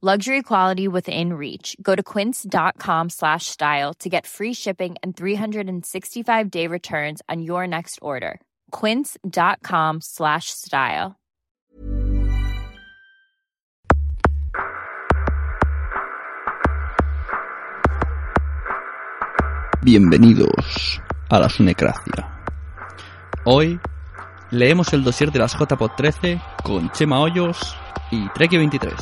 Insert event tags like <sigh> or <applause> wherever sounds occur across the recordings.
Luxury quality within reach. Go to quince.com slash style to get free shipping and 365 day returns on your next order. Quince.com slash style. Bienvenidos a la Sunecracia. Hoy leemos el dossier de las JPOD 13 con Chema Hoyos y Treki 23.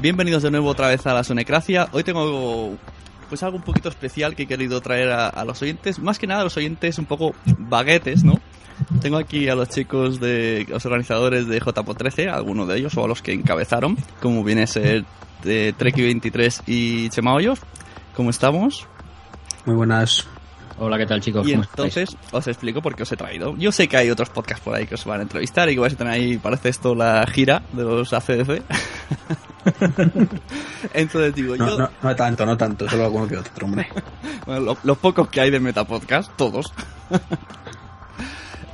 Bienvenidos de nuevo otra vez a la Sonecracia. Hoy tengo pues algo un poquito especial que he querido traer a, a los oyentes. Más que nada a los oyentes un poco baguetes, ¿no? Tengo aquí a los chicos de los organizadores de JPO 13, algunos de ellos o a los que encabezaron, como viene a ser de Treki 23 y Chema Hoyos. ¿Cómo estamos? Muy buenas. Hola, ¿qué tal chicos? Y ¿Cómo entonces estáis? os explico por qué os he traído. Yo sé que hay otros podcasts por ahí que os van a entrevistar y que vais a tener ahí, parece esto la gira de los ACDC. <laughs> <laughs> entonces digo, No, yo, no, no tanto, no tanto, solo alguno que otro, hombre. <laughs> bueno, lo- los pocos que hay de Metapodcast, todos. <laughs>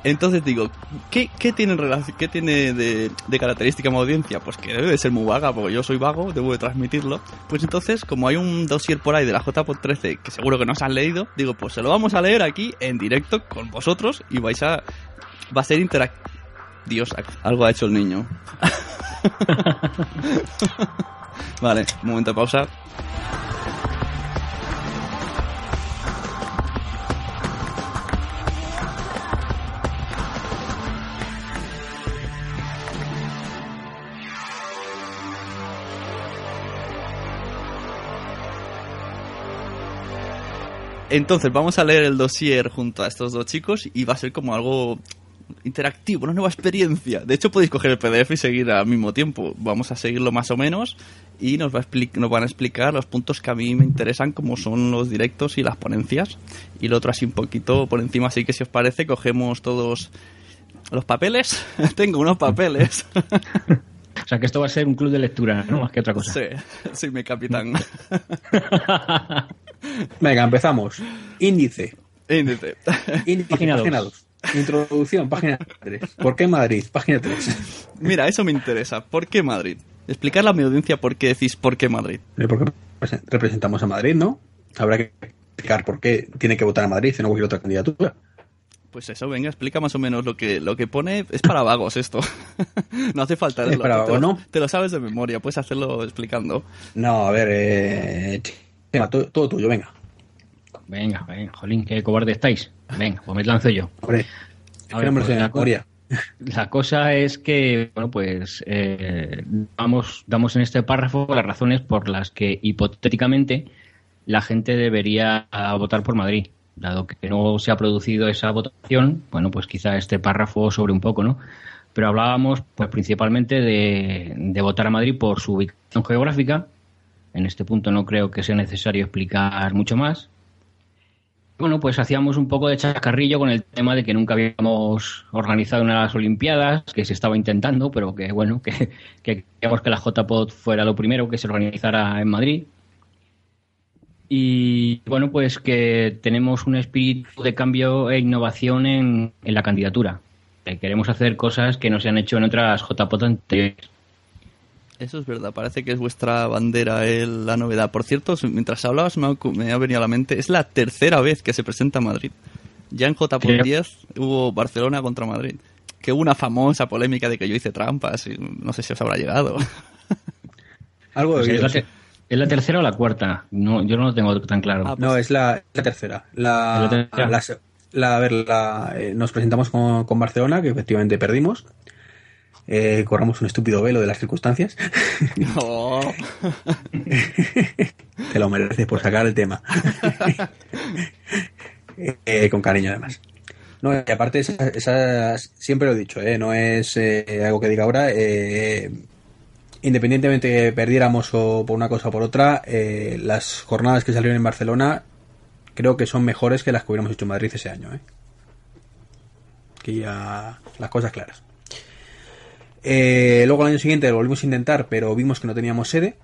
Entonces digo, ¿qué, qué tiene, qué tiene de, de característica mi audiencia? Pues que debe de ser muy vaga, porque yo soy vago, debo de transmitirlo. Pues entonces, como hay un dossier por ahí de la JPod 13 que seguro que no os han leído, digo, pues se lo vamos a leer aquí en directo con vosotros y vais a... Va a ser interactivo. Dios, algo ha hecho el niño. <laughs> vale, un momento de pausa. Entonces, vamos a leer el dossier junto a estos dos chicos y va a ser como algo interactivo, una nueva experiencia. De hecho, podéis coger el PDF y seguir al mismo tiempo. Vamos a seguirlo más o menos y nos, va a nos van a explicar los puntos que a mí me interesan, como son los directos y las ponencias. Y lo otro así un poquito por encima, así que si os parece, cogemos todos los papeles. <laughs> Tengo unos papeles. <laughs> O sea, que esto va a ser un club de lectura, ¿no? Más que otra cosa. sí, <laughs> sí, mi capitán. Venga, empezamos. Índice. Índice. Índice, Página página dos. 2. Introducción, página 3. ¿Por qué Madrid? Página 3. Mira, eso me interesa. ¿Por qué Madrid? Explicarle a mi audiencia por qué decís por qué Madrid. Porque representamos a Madrid, ¿no? Habrá que explicar por qué tiene que votar a Madrid y no cualquier otra candidatura. Pues eso, venga, explica más o menos lo que, lo que pone. Es para vagos esto. <laughs> no hace falta ¿Es para te, vagos, lo, no? te lo sabes de memoria, puedes hacerlo explicando. No, a ver, eh, tema, todo, todo tuyo, venga. Venga, venga, jolín, qué cobarde estáis. Venga, pues me lanzo yo. Hombre, A ver, pues la memoria. La cosa es que, bueno, pues eh, vamos, damos en este párrafo las razones por las que hipotéticamente la gente debería votar por Madrid. Dado que no se ha producido esa votación, bueno, pues quizá este párrafo sobre un poco, ¿no? Pero hablábamos, pues principalmente de, de votar a Madrid por su ubicación geográfica. En este punto no creo que sea necesario explicar mucho más. Bueno, pues hacíamos un poco de chascarrillo con el tema de que nunca habíamos organizado una de las Olimpiadas, que se estaba intentando, pero que bueno, que, <laughs> que queríamos que la JPOD fuera lo primero que se organizara en Madrid. Y bueno, pues que tenemos un espíritu de cambio e innovación en, en la candidatura. Que queremos hacer cosas que no se han hecho en otras JPOD anteriores. Eso es verdad, parece que es vuestra bandera el- la novedad. Por cierto, mientras hablabas me ha, me ha venido a la mente, es la tercera vez que se presenta Madrid. Ya en JPOD Creo- 10 hubo Barcelona contra Madrid. Que hubo una famosa polémica de que yo hice trampas y no sé si os habrá llegado. <laughs> Algo Pues de es, la, te- ¿Es la tercera o la cuarta? No, yo no lo tengo tan claro. Ah, No, es la, la tercera. La, ¿Es la tercera? la a ver, la, eh, nos presentamos con, con Barcelona, que efectivamente perdimos. Eh, corramos un estúpido velo de las circunstancias. <laughs> Oh. <laughs> Te lo mereces por sacar el tema. <laughs> Eh, con cariño, además. No, y aparte, esas- siempre lo he dicho, eh, no es algo que diga ahora. independientemente que perdiéramos o por una cosa o por otra, las jornadas que salieron en Barcelona creo que son mejores que las que hubiéramos hecho en Madrid ese año. Eh. Aquí ya las cosas claras. Eh, luego al año siguiente lo volvimos a intentar, pero vimos que no teníamos sede,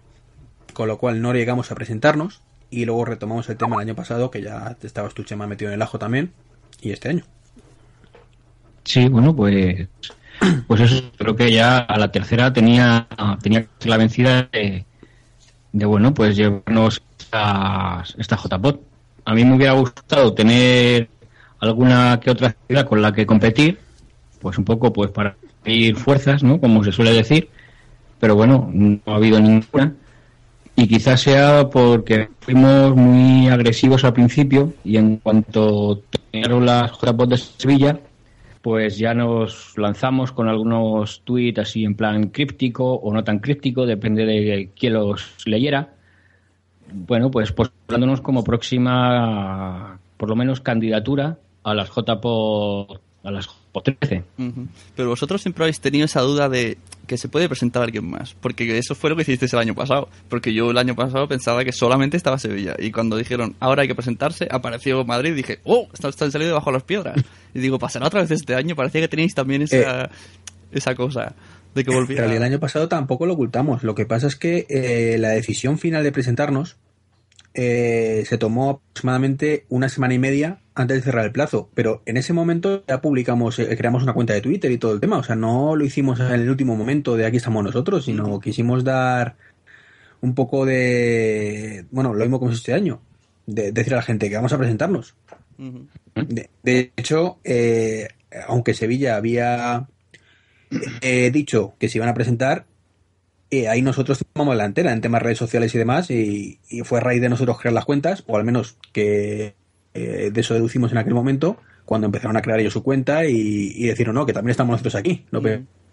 con lo cual no llegamos a presentarnos. Y luego retomamos el tema el año pasado, que ya estabas tu chema metido en el ajo también, y este año. Sí, bueno, pues, pues eso, creo que ya a la tercera tenía, tenía la vencida de, de, bueno, pues llevarnos esta, esta JPOT. A mí me hubiera gustado tener alguna que otra ciudad con la que competir, pues un poco pues para fuerzas, ¿no? Como se suele decir, pero bueno, no ha habido ninguna. Y quizás sea porque fuimos muy agresivos al principio y en cuanto terminaron las JPOT de Sevilla, pues ya nos lanzamos con algunos tweets así en plan críptico o no tan críptico, depende de quién los leyera. Bueno, pues postulándonos como próxima, por lo menos, candidatura a las JPO, a las JPO 13. Ujú. Pero vosotros siempre habéis tenido esa duda de que se puede presentar alguien más. Porque eso fue lo que hicisteis el año pasado. Porque yo el año pasado pensaba que solamente estaba Sevilla. Y cuando dijeron, ahora hay que presentarse, apareció Madrid y dije, ¡oh! Están, están saliendo debajo de las piedras. Y digo, pasará otra vez este año. Parecía que teníais también esa, esa cosa de que En volviera. realidad el año pasado tampoco lo ocultamos. Lo que pasa es que eh, la decisión final de presentarnos eh, se tomó aproximadamente una semana y media antes de cerrar el plazo. Pero en ese momento ya publicamos, eh, creamos una cuenta de Twitter y todo el tema. O sea, no lo hicimos en el último momento de aquí estamos nosotros, sino quisimos dar un poco de... Bueno, lo mismo como este año. De, decir a la gente que vamos a presentarnos. De hecho, eh, aunque Sevilla había eh, dicho que se iban a presentar, eh, ahí nosotros tomamos la delantera en temas redes sociales y demás, y, y fue a raíz de nosotros crear las cuentas, o al menos que eh, de eso deducimos en aquel momento, cuando empezaron a crear ellos su cuenta y, y decir, no, que también estamos nosotros aquí, no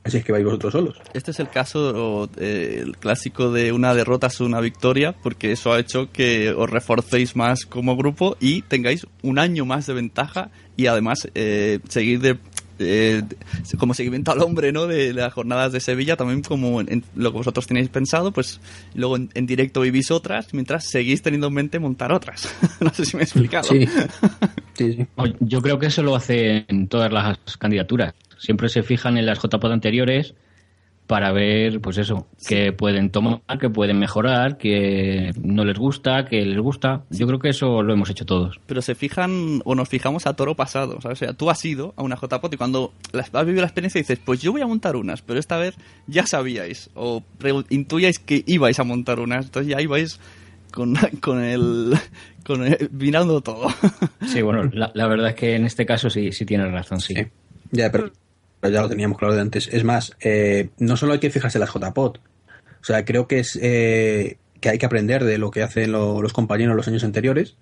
penséis que vais vosotros solos. Este es el caso, eh, el clásico de una derrota es una victoria, porque eso ha hecho que os reforcéis más como grupo y tengáis un año más de ventaja y además eh, seguir de, eh, como seguimiento al hombre, ¿no? De las jornadas de Sevilla, también como en, en lo que vosotros tenéis pensado, pues luego en, en, directo vivís otras, mientras seguís teniendo en mente montar otras. <laughs> no sé si me he explicado. Sí. <laughs> sí, sí. Yo creo que eso lo hacen todas las candidaturas. Siempre se fijan en las JPOD anteriores para ver, pues eso, sí. que pueden tomar, que pueden mejorar, que no les gusta, que les gusta. Yo creo que eso lo hemos hecho todos. Pero se fijan o nos fijamos a toro pasado, ¿sabes? O sea, tú has ido a una JPOT y cuando has vivido la experiencia dices, pues yo voy a montar unas, pero esta vez ya sabíais o intuyáis que ibais a montar unas, entonces ya ibais con, <laughs> con el con el, vinando todo. Sí, bueno, la, la, verdad es que en este caso sí, sí tienes razón, sí. sí. Ya, pero, pero, ya lo teníamos claro de antes. Es más, eh, no solo hay que fijarse en las JPOT. O sea, creo que es eh, que hay que aprender de lo que hacen lo, los compañeros los años anteriores,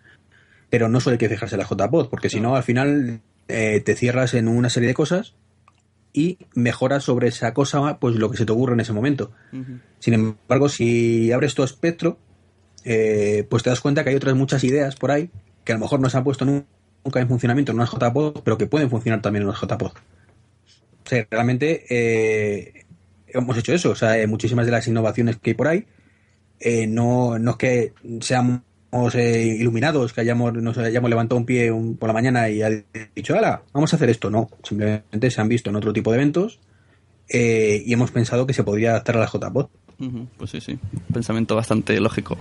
pero no solo hay que fijarse en la JPOD, porque si no, al final eh, te cierras en una serie de cosas y mejoras sobre esa cosa pues lo que se te ocurre en ese momento. Uh -huh. Sin embargo, si abres tu espectro, eh, pues te das cuenta que hay otras muchas ideas por ahí que a lo mejor no se han puesto nunca en funcionamiento en unas JPOD, pero que pueden funcionar también en unas JPOD. O sea, realmente eh, hemos hecho eso. O sea, muchísimas de las innovaciones que hay por ahí eh, no, no es que seamos eh, iluminados, que hayamos, nos hayamos levantado un pie un, por la mañana y ha dicho, ¡hala! Vamos a hacer esto. No, simplemente se han visto en otro tipo de eventos eh, y hemos pensado que se podría adaptar a la JPOD. Uh -huh, pues sí, sí. Pensamiento bastante lógico.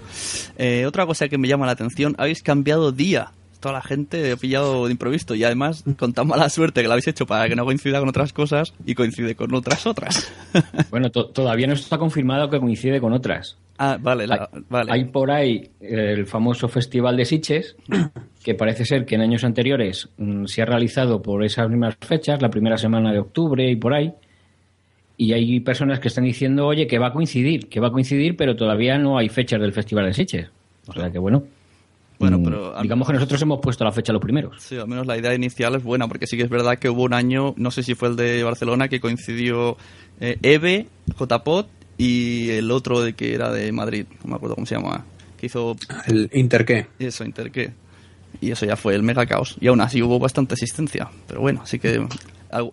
Eh, otra cosa que me llama la atención, habéis cambiado día. Toda la gente ha pillado de improviso y además con tan mala suerte que lo habéis hecho para que no coincida con otras cosas y coincide con otras otras. <laughs> bueno, to todavía no está confirmado que coincide con otras. Ah, vale, la, hay, vale. Hay por ahí el famoso Festival de Sitges, <clears throat> que parece ser que en años anteriores mmm, se ha realizado por esas mismas fechas, la primera semana de octubre y por ahí. Y hay personas que están diciendo, oye, que va a coincidir, que va a coincidir, pero todavía no hay fechas del Festival de Sitges. O sea que bueno. Bueno, pero digamos que nosotros hemos puesto la fecha los primeros. Sí, al menos la idea inicial es buena, porque sí que es verdad que hubo un año, no sé si fue el de Barcelona, que coincidió eh, EVE, JPOT y el otro de que era de Madrid, no me acuerdo cómo se llama, que hizo... El Interqué. Eso, Interqué. Y eso ya fue el mega caos. Y aún así hubo bastante asistencia. Pero bueno, así que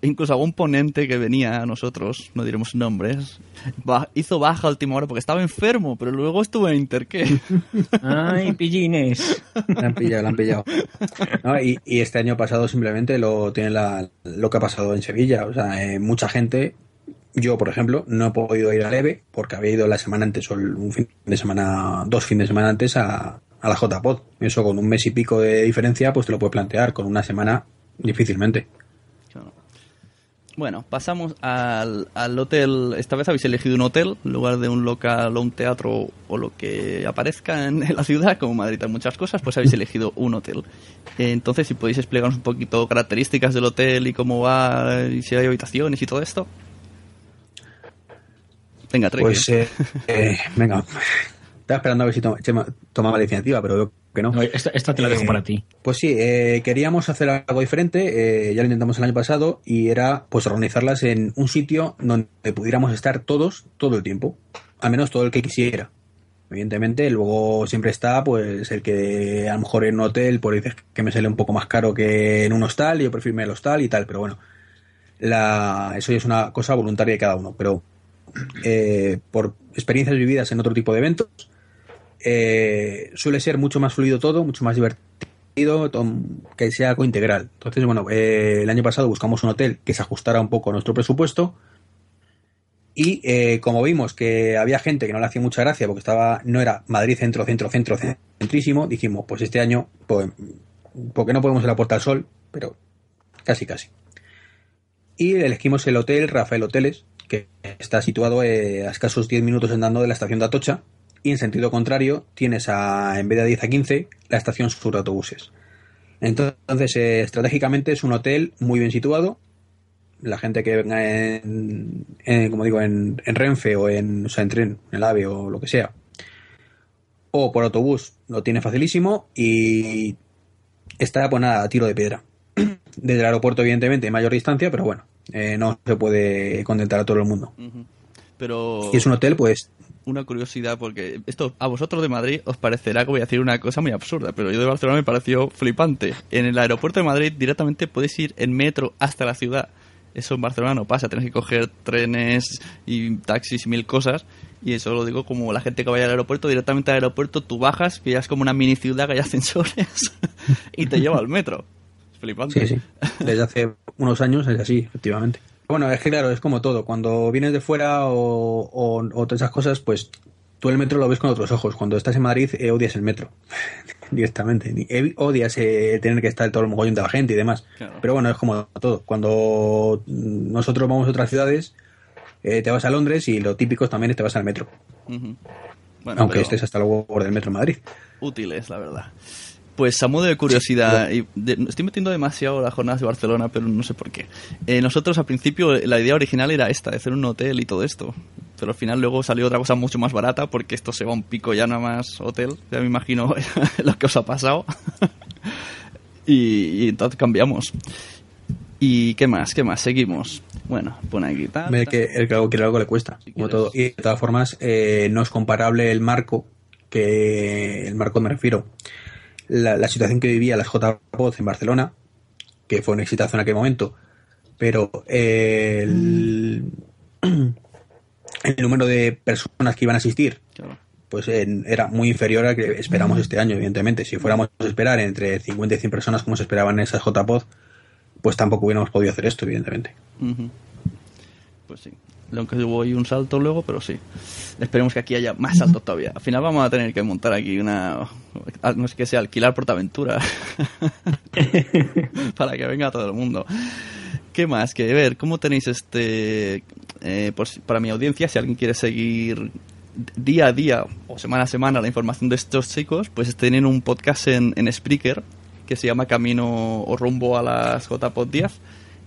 incluso algún ponente que venía a nosotros, no diremos nombres, hizo baja a última hora porque estaba enfermo, pero luego estuvo en Interqué. <laughs> ¡Ay, pillines! La han pillado, la han pillado. No, y, y, este año pasado simplemente lo tiene la, lo que ha pasado en Sevilla. O sea, eh, mucha gente yo, por ejemplo, no he podido ir a Leve porque había ido la semana antes o un fin de semana, dos fines de semana antes a, a la JPod. Eso con un mes y pico de diferencia, pues te lo puedes plantear. Con una semana, difícilmente. Bueno, pasamos al, al, hotel. Esta vez habéis elegido un hotel en lugar de un local o un teatro o lo que aparezca en, la ciudad, como Madrid hay muchas cosas, pues habéis elegido un hotel. Entonces, si podéis explicarnos un poquito características del hotel y cómo va, y si hay habitaciones y todo esto. Venga, Trek. Pues, eh, eh, venga. Estaba esperando a ver si tomaba la iniciativa, pero veo que no. no esta, esta, te la dejo eh, para ti. Pues sí, eh, queríamos hacer algo diferente, eh, ya lo intentamos el año pasado, y era pues organizarlas en un sitio donde pudiéramos estar todos todo el tiempo, al menos todo el que quisiera. Evidentemente, luego siempre está pues el que a lo mejor en un hotel pues dices que me sale un poco más caro que en un hostal, y yo prefiero irme al hostal y tal, pero bueno, la, eso ya es una cosa voluntaria de cada uno, pero eh, por experiencias vividas en otro tipo de eventos, eh, suele ser mucho más fluido todo, mucho más divertido, que sea algo integral. Entonces, bueno, eh, el año pasado buscamos un hotel que se ajustara un poco a nuestro presupuesto y eh, como vimos que había gente que no le hacía mucha gracia porque estaba no era Madrid centro, centro, centro, centrísimo, dijimos, pues este año, pues, porque no podemos ir a Puerta del Sol, pero casi, casi. Y elegimos el hotel Rafael Hoteles, que está situado a escasos 10 minutos andando de la estación de Atocha, y en sentido contrario tienes a, en vez de 10 a 15, la estación sur de autobuses. Entonces, eh, estratégicamente es un hotel muy bien situado. La gente que venga en, en como digo, en, en, Renfe o en, o sea, en tren, en el AVE o lo que sea, o por autobús, lo tiene facilísimo y está pues nada, a tiro de piedra. <clears throat> Desde el aeropuerto, evidentemente, en mayor distancia, pero bueno, eh, no se puede contentar a todo el mundo. Uh -huh. Pero... Y es un hotel, pues, una curiosidad, porque esto a vosotros de Madrid os parecerá que voy a decir una cosa muy absurda, pero yo de Barcelona me pareció flipante. En el aeropuerto de Madrid directamente puedes ir en metro hasta la ciudad. Eso en Barcelona no pasa, tienes que coger trenes y taxis y mil cosas. Y eso lo digo como la gente que vaya al aeropuerto, directamente al aeropuerto tú bajas, es como una mini ciudad que hay ascensores <laughs> y te lleva al metro. Es flipante. Sí, sí. Desde hace unos años es así, efectivamente. Bueno, es que claro, es como todo. Cuando vienes de fuera o, o, o todas esas cosas, pues tú el metro lo ves con otros ojos. Cuando estás en Madrid, eh, odias el metro. <laughs> Directamente. Eh, odias eh, tener que estar todo el mogollón de la gente y demás. Claro. Pero bueno, es como todo. Cuando nosotros vamos a otras ciudades, te vas a Londres y lo típico también es te vas al metro. Uh -huh. Bueno, Aunque estés hasta luego por del Metro de Madrid. útiles, la verdad. Pues a modo de curiosidad, y de- estoy metiendo demasiado las jornadas de Barcelona, pero no sé por qué. Eh, nosotros al principio la idea original era esta, de hacer un hotel y todo esto. Pero al final luego salió otra cosa mucho más barata porque esto se va a un pico ya nada más hotel. Ya me imagino <laughs> lo que os ha pasado. <laughs> y, y entonces cambiamos. ¿Y qué más? ¿Qué más? Seguimos. Bueno, pone aquí tal. Ve tal. que el que algo quiere algo le cuesta, Si como quieres. todo. Y de todas formas, eh, no es comparable el marco, que el marco me refiero, la, la situación que vivía las JPOD en Barcelona, que fue un exitazo en aquel momento, pero el, el número de personas que iban a asistir pues en- era muy inferior al que esperamos este año, evidentemente. Si fuéramos a esperar entre 50 y 100 personas como se esperaban en esas JPOD, pues tampoco hubiéramos podido hacer esto, evidentemente. Pues sí. Aunque hubo ahí un salto luego, pero sí. Esperemos que aquí haya más saltos todavía. Al final vamos a tener que montar aquí una... No sé qué sea, alquilar Portaventura. <laughs> Para que venga todo el mundo. ¿Qué más? Que ver, ¿cómo tenéis este... eh, por para mi audiencia, si alguien quiere seguir día a día o semana a semana la información de estos chicos, pues tienen un podcast en, en Spreaker que se llama Camino o Rumbo a las JPod 10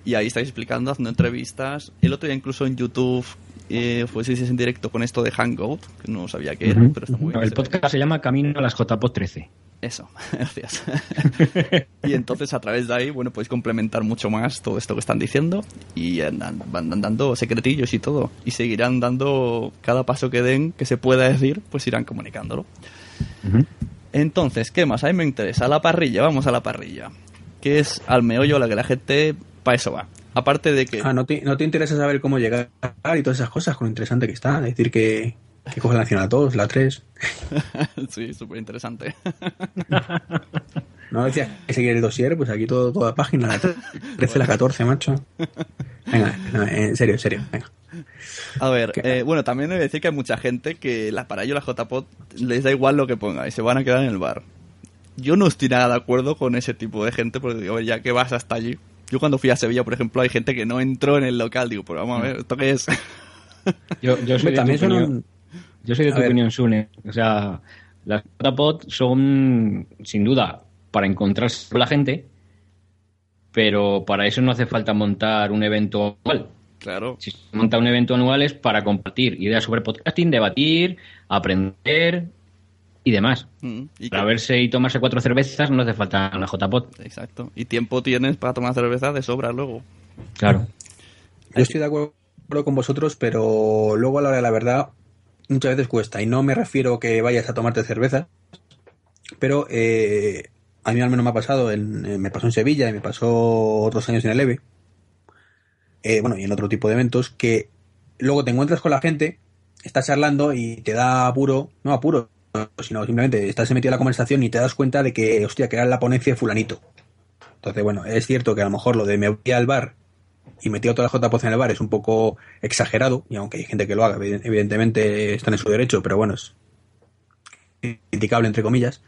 y ahí estáis explicando, haciendo entrevistas. El otro día incluso en YouTube eh, en directo con esto de Hangout, que no sabía qué era, pero está muy bien. el ve. podcast se llama Camino a las JPOD 13. Eso, <laughs> gracias. y entonces a través de ahí, bueno, podéis complementar mucho más todo esto que están diciendo y andan, van dando secretillos y todo. Y seguirán dando cada paso que den, que se pueda decir, pues irán comunicándolo. Entonces, ¿qué más? A mí me interesa. La parrilla, vamos a la parrilla. Que es al meollo a la que la gente, para eso va. Aparte de que... Ah, ¿no te, ¿no te interesa saber cómo llegar y todas esas cosas? Con lo interesante que está. Decir que, que coge la Nacional 2, la 3. <laughs> sí, súper interesante. <laughs> No decías que seguir el dossier, pues aquí todo, toda página, la 13, la 14, macho. Venga, no, en serio, en serio. Venga. A ver, eh, bueno, también he de decir que hay mucha gente que la para ello la JPod les da igual lo que ponga y se van a quedar en el bar. Yo no estoy nada de acuerdo con ese tipo de gente porque digo, ya que vas hasta allí. Yo cuando fui a Sevilla, por ejemplo, hay gente que no entró en el local. Digo, pero vamos a ver, ¿esto qué es? <laughs> Yo, yo soy de también tu son opinión. un- Yo soy de tu opinión, Sune. O sea, las JPOD son, sin duda, para encontrarse con la gente, pero para eso no hace falta montar un evento anual. claro. Si se monta un evento anual es para compartir ideas sobre podcasting, debatir, aprender y demás. Mm, y Para verse y tomarse cuatro cervezas no hace falta una JPOD. Exacto. Y tiempo tienes para tomar cerveza de sobra luego. Claro. Yo estoy de acuerdo con vosotros, pero luego a la hora de la verdad muchas veces cuesta. Y no me refiero que vayas a tomarte cerveza, pero eh, a mí al menos me ha pasado, en- eh, me pasó en Sevilla y me pasó otros años en el EVE, eh, bueno, y en otro tipo de eventos, que luego te encuentras con la gente, estás charlando y te da apuro, no apuro, sino simplemente estás metido en la conversación y te das cuenta de que, hostia, que era la ponencia de fulanito. Entonces, bueno, es cierto que a lo mejor lo de me voy al bar y metido toda la JPOZ en el bar es un poco exagerado, y aunque hay gente que lo haga, eviden- evidentemente están en su derecho, pero bueno, es criticable entre comillas.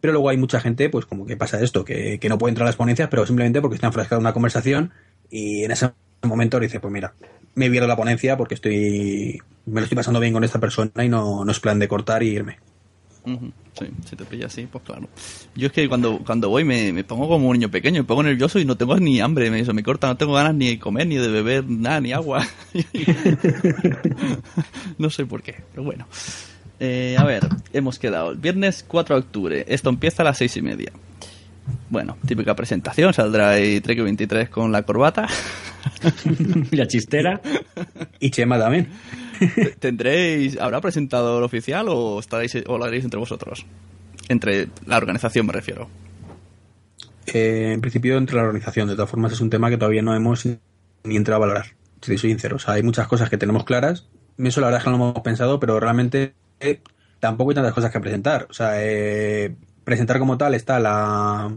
Pero luego hay mucha gente, pues como que pasa esto, que, que no puede entrar a las ponencias, pero simplemente porque está enfrascado en una conversación y en ese momento dice, pues mira, me pierdo la ponencia porque estoy me lo estoy pasando bien con esta persona y no, no es plan de cortar y irme. Ujú, Sí, si te pilla así, pues claro. Yo es que cuando, cuando voy me, me pongo como un niño pequeño, me pongo nervioso y no tengo ni hambre, me, eso me corta, no tengo ganas ni de comer, ni de beber nada, ni agua. <laughs> no sé por qué, pero bueno. Eh, a ver, hemos quedado. Viernes 4 de octubre, esto empieza a las seis y media. Bueno, típica presentación, saldrá Trek 23 con la corbata. <laughs> la chistera. Y Chema también. ¿Tendréis, habrá presentador oficial o estaréis o lo haréis entre vosotros? Entre la organización me refiero. Eh, en principio entre la organización, de todas formas es un tema que todavía no hemos ni entrado a valorar, si soy sincero. O sea, hay muchas cosas que tenemos claras, eso la verdad es que no lo hemos pensado, pero realmente eh, tampoco hay tantas cosas que presentar. O sea, eh, presentar como tal está la,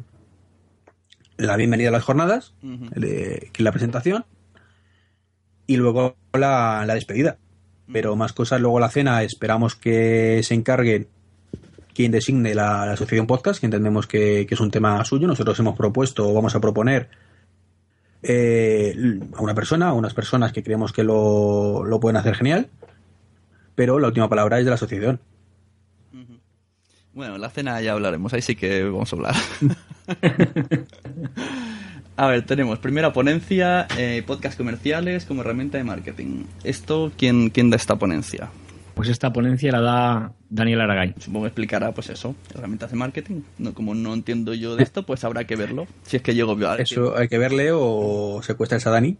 la bienvenida a las jornadas, que es la presentación, y luego la, la despedida. Pero más cosas, luego la cena, esperamos que se encargue quien designe la, la asociación podcast, que entendemos que, que es un tema suyo. Nosotros hemos propuesto o vamos a proponer eh, a una persona, a unas personas que creemos que lo, lo pueden hacer genial, pero la última palabra es de la asociación. Bueno, la cena ya hablaremos, ahí sí que vamos a hablar. <laughs> a ver, tenemos primera ponencia, eh, podcast comerciales como herramienta de marketing. ¿Esto quién, quién da esta ponencia? Pues esta ponencia la da Daniel Aragay. Supongo que explicará, pues eso, herramientas de marketing. No, como no entiendo yo de esto, pues habrá que verlo. Si es que llego a Eso hay que verle o secuestras a Dani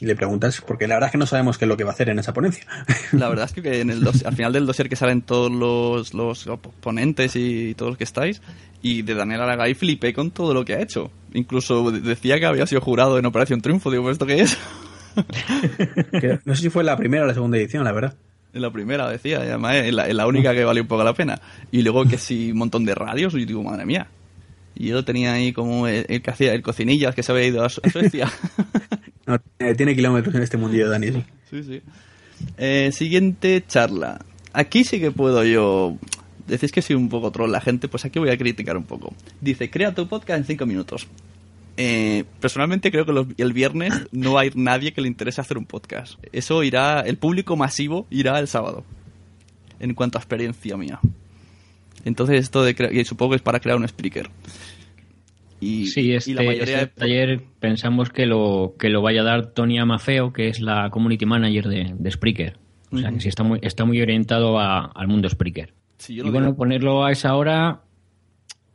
y le preguntas, porque la verdad es que no sabemos qué es lo que va a hacer en esa ponencia. La verdad es que en el al final del dossier que salen todos los, los ponentes y todos los que estáis, y de Daniel Aragay flipé con todo lo que ha hecho. Incluso decía que había sido jurado en Operación Triunfo. Digo, ¿esto qué es? <laughs> no sé si fue la primera o la segunda edición, la verdad. En la primera, decía, además es la, única que valió un poco la pena. Y luego que sí, un montón de radios, y digo, madre mía. Y yo lo tenía ahí como el, que hacía el cocinillas que se había ido a, Suecia. <laughs> no, tiene kilómetros en este mundillo, Dani. Sí, sí. Eh, siguiente charla. Aquí sí que puedo yo. Decís que soy un poco troll la gente, pues aquí voy a criticar un poco. Dice, crea tu podcast en 5 minutos. Eh, personalmente creo que el viernes no hay nadie que le interese hacer un podcast. Eso irá, el público masivo irá el sábado. En cuanto a experiencia mía. Entonces esto de y supongo que es para crear un speaker. Y, sí, este, la mayoría este taller pensamos que lo, que lo vaya a dar Tony Amafeo, que es la community manager de, de Spreaker. O sea, que sí está muy, está muy orientado al mundo Spreaker. y bueno, ponerlo a esa hora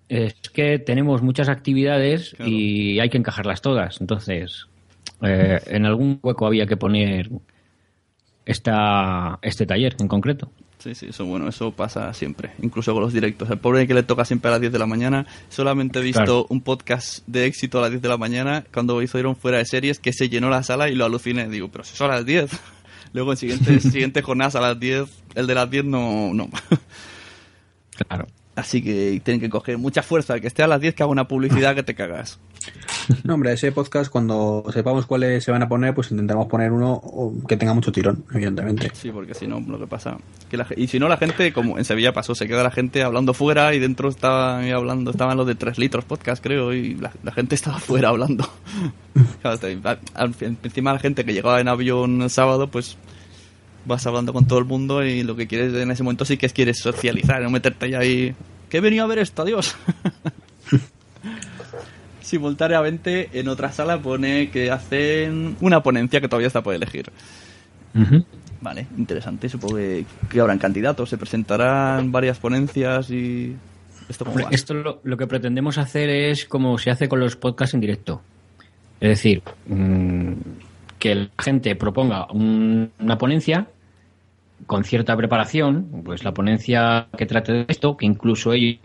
es que tenemos muchas actividades y hay que encajarlas todas. Entonces, eh, en algún hueco había que poner esta, este taller en concreto. Sí, sí, eso bueno, eso pasa siempre, incluso con los directos. El pobre que le toca siempre a las 10 de la mañana, solamente he visto un podcast de éxito a las 10 de la mañana cuando hicieron fuera de series que se llenó la sala y lo aluciné. Digo, pero si son a las 10. <laughs> Luego en siguientes <laughs> siguiente jornadas a las 10, el de las 10 no. no. Claro. Así que tienen que coger mucha fuerza. Que esté a las 10 que haga una publicidad que te cagas. <laughs> No, hombre, ese podcast, cuando sepamos cuáles se van a poner, pues intentaremos poner uno que tenga mucho tirón, evidentemente. Sí, porque si no, lo que pasa. Que y si no, la gente, como en Sevilla pasó, se queda la gente hablando fuera y dentro estaban hablando, estaban los de 3 litros podcast, creo, y la, gente estaba <laughs> fuera hablando. <laughs> encima la gente que llegaba en avión el sábado, pues vas hablando con todo el mundo y lo que quieres en ese momento sí que es quieres socializar, no meterte ahí. Que he venido a ver esto, adiós. <laughs> Simultáneamente en otra sala pone que hacen una ponencia que todavía está por elegir. Vale, interesante. Supongo que, habrán candidatos, se presentarán varias ponencias y. Esto, Esto lo, que pretendemos hacer es como se hace con los podcasts en directo. Es decir, mm, que la gente proponga una ponencia con cierta preparación, pues la ponencia que trate de esto, que incluso ellos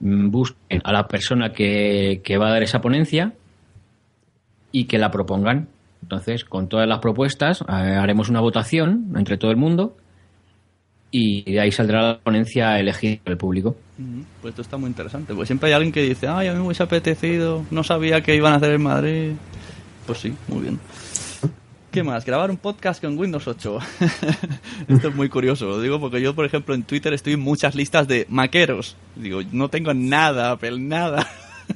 mm, busquen a la persona que, va a dar esa ponencia y que la propongan. Entonces, con todas las propuestas, eh, haremos una votación entre todo el mundo y de ahí saldrá la ponencia elegida por el público. Pues esto está muy interesante, porque siempre hay alguien que dice, ay, a mí me hubiese apetecido, no sabía que iban a hacer en Madrid. Pues sí, muy bien. ¿Qué más? Grabar un podcast con Windows 8. <laughs> Esto es muy curioso, lo digo porque yo, por ejemplo, en Twitter estoy en muchas listas de maqueros. Digo, no tengo nada, Apple, nada.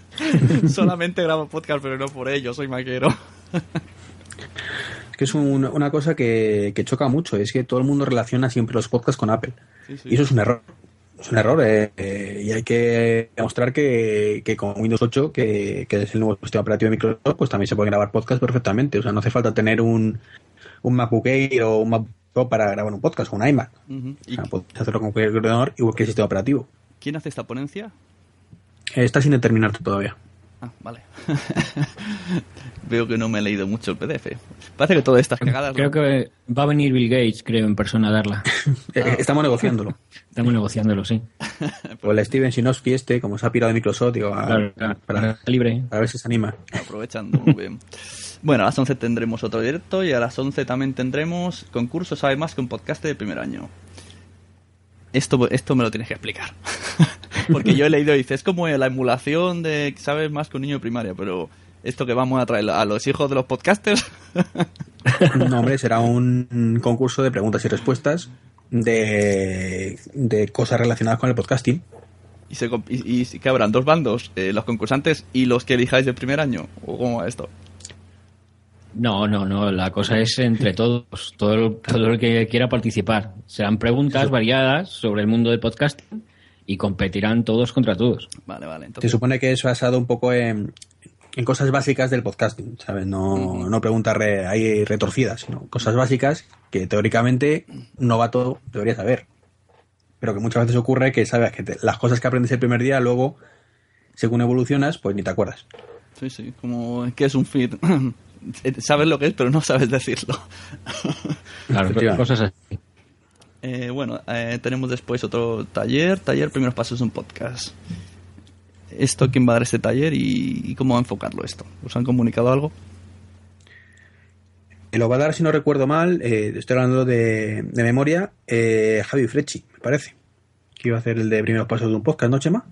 <laughs> Solamente grabo podcast, pero no por ello, soy maquero. es que es una cosa que, choca mucho, es que todo el mundo relaciona siempre los podcasts con Apple. Y eso es un error es un error eh, eh, y hay que demostrar que, con Windows 8, que, es el nuevo sistema operativo de Microsoft, pues también se puede grabar podcast perfectamente. O sea, no hace falta tener un, un MacBook Air o un Mac Pro para grabar un podcast o un iMac. o sea, puedes hacerlo con cualquier ordenador y cualquier sistema operativo. ¿Quién hace esta ponencia? Eh, está sin terminar todavía. Ah, vale. <laughs> Veo que no me he leído mucho el PDF. Parece que todas estas cagadas. Creo que va a venir Bill Gates, creo, en persona a darla. <laughs> Eh, estamos negociándolo. Estamos negociándolo, sí. <laughs> O el Steven Sinosky este, como se ha pirado de Microsoft, digo, para, libre. a ver si se anima. Aprovechando, muy bien. Bueno, a las 11 tendremos otro directo y a las 11 también tendremos concurso Sabe Más que un podcast de primer año. Esto, esto me lo tienes que explicar. Porque yo he leído y dice, es como la emulación de sabes más que un niño de primaria, pero esto que vamos a traer a los hijos de los podcasters. <laughs> no, hombre, será un concurso de preguntas y respuestas de, de cosas relacionadas con el podcasting. ¿Y, se, y, que habrán dos bandos? Eh, ¿Los concursantes y los que elijáis del primer año? ¿O cómo va esto? No, no, no. La cosa es entre todos, todo, todo el que quiera participar. Serán preguntas variadas sobre el mundo del podcasting y competirán todos contra todos. Vale, vale. Se Entonces, supone que es basado un poco en, en cosas básicas del podcasting, ¿sabes? No, no preguntas re- ahí retorcidas, sino cosas básicas que teóricamente un novato debería saber. Pero que muchas veces ocurre que sabes que te- las cosas que aprendes el primer día, luego, según evolucionas, pues ni te acuerdas. sí, sí, como que es un feed. <clears throat> sabes lo que es, pero no sabes decirlo. Claro, cosas así. Eh, bueno, eh, tenemos después otro taller, taller Primeros Pasos de un Podcast. ¿Esto quién va a dar este taller y, y cómo va a enfocarlo esto? ¿Os han comunicado algo? Y lo va a dar, si no recuerdo mal, eh, estoy hablando de, de memoria, eh, Javi Frecci, me parece. Que iba a hacer el de primeros pasos de un podcast, ¿no, Chema?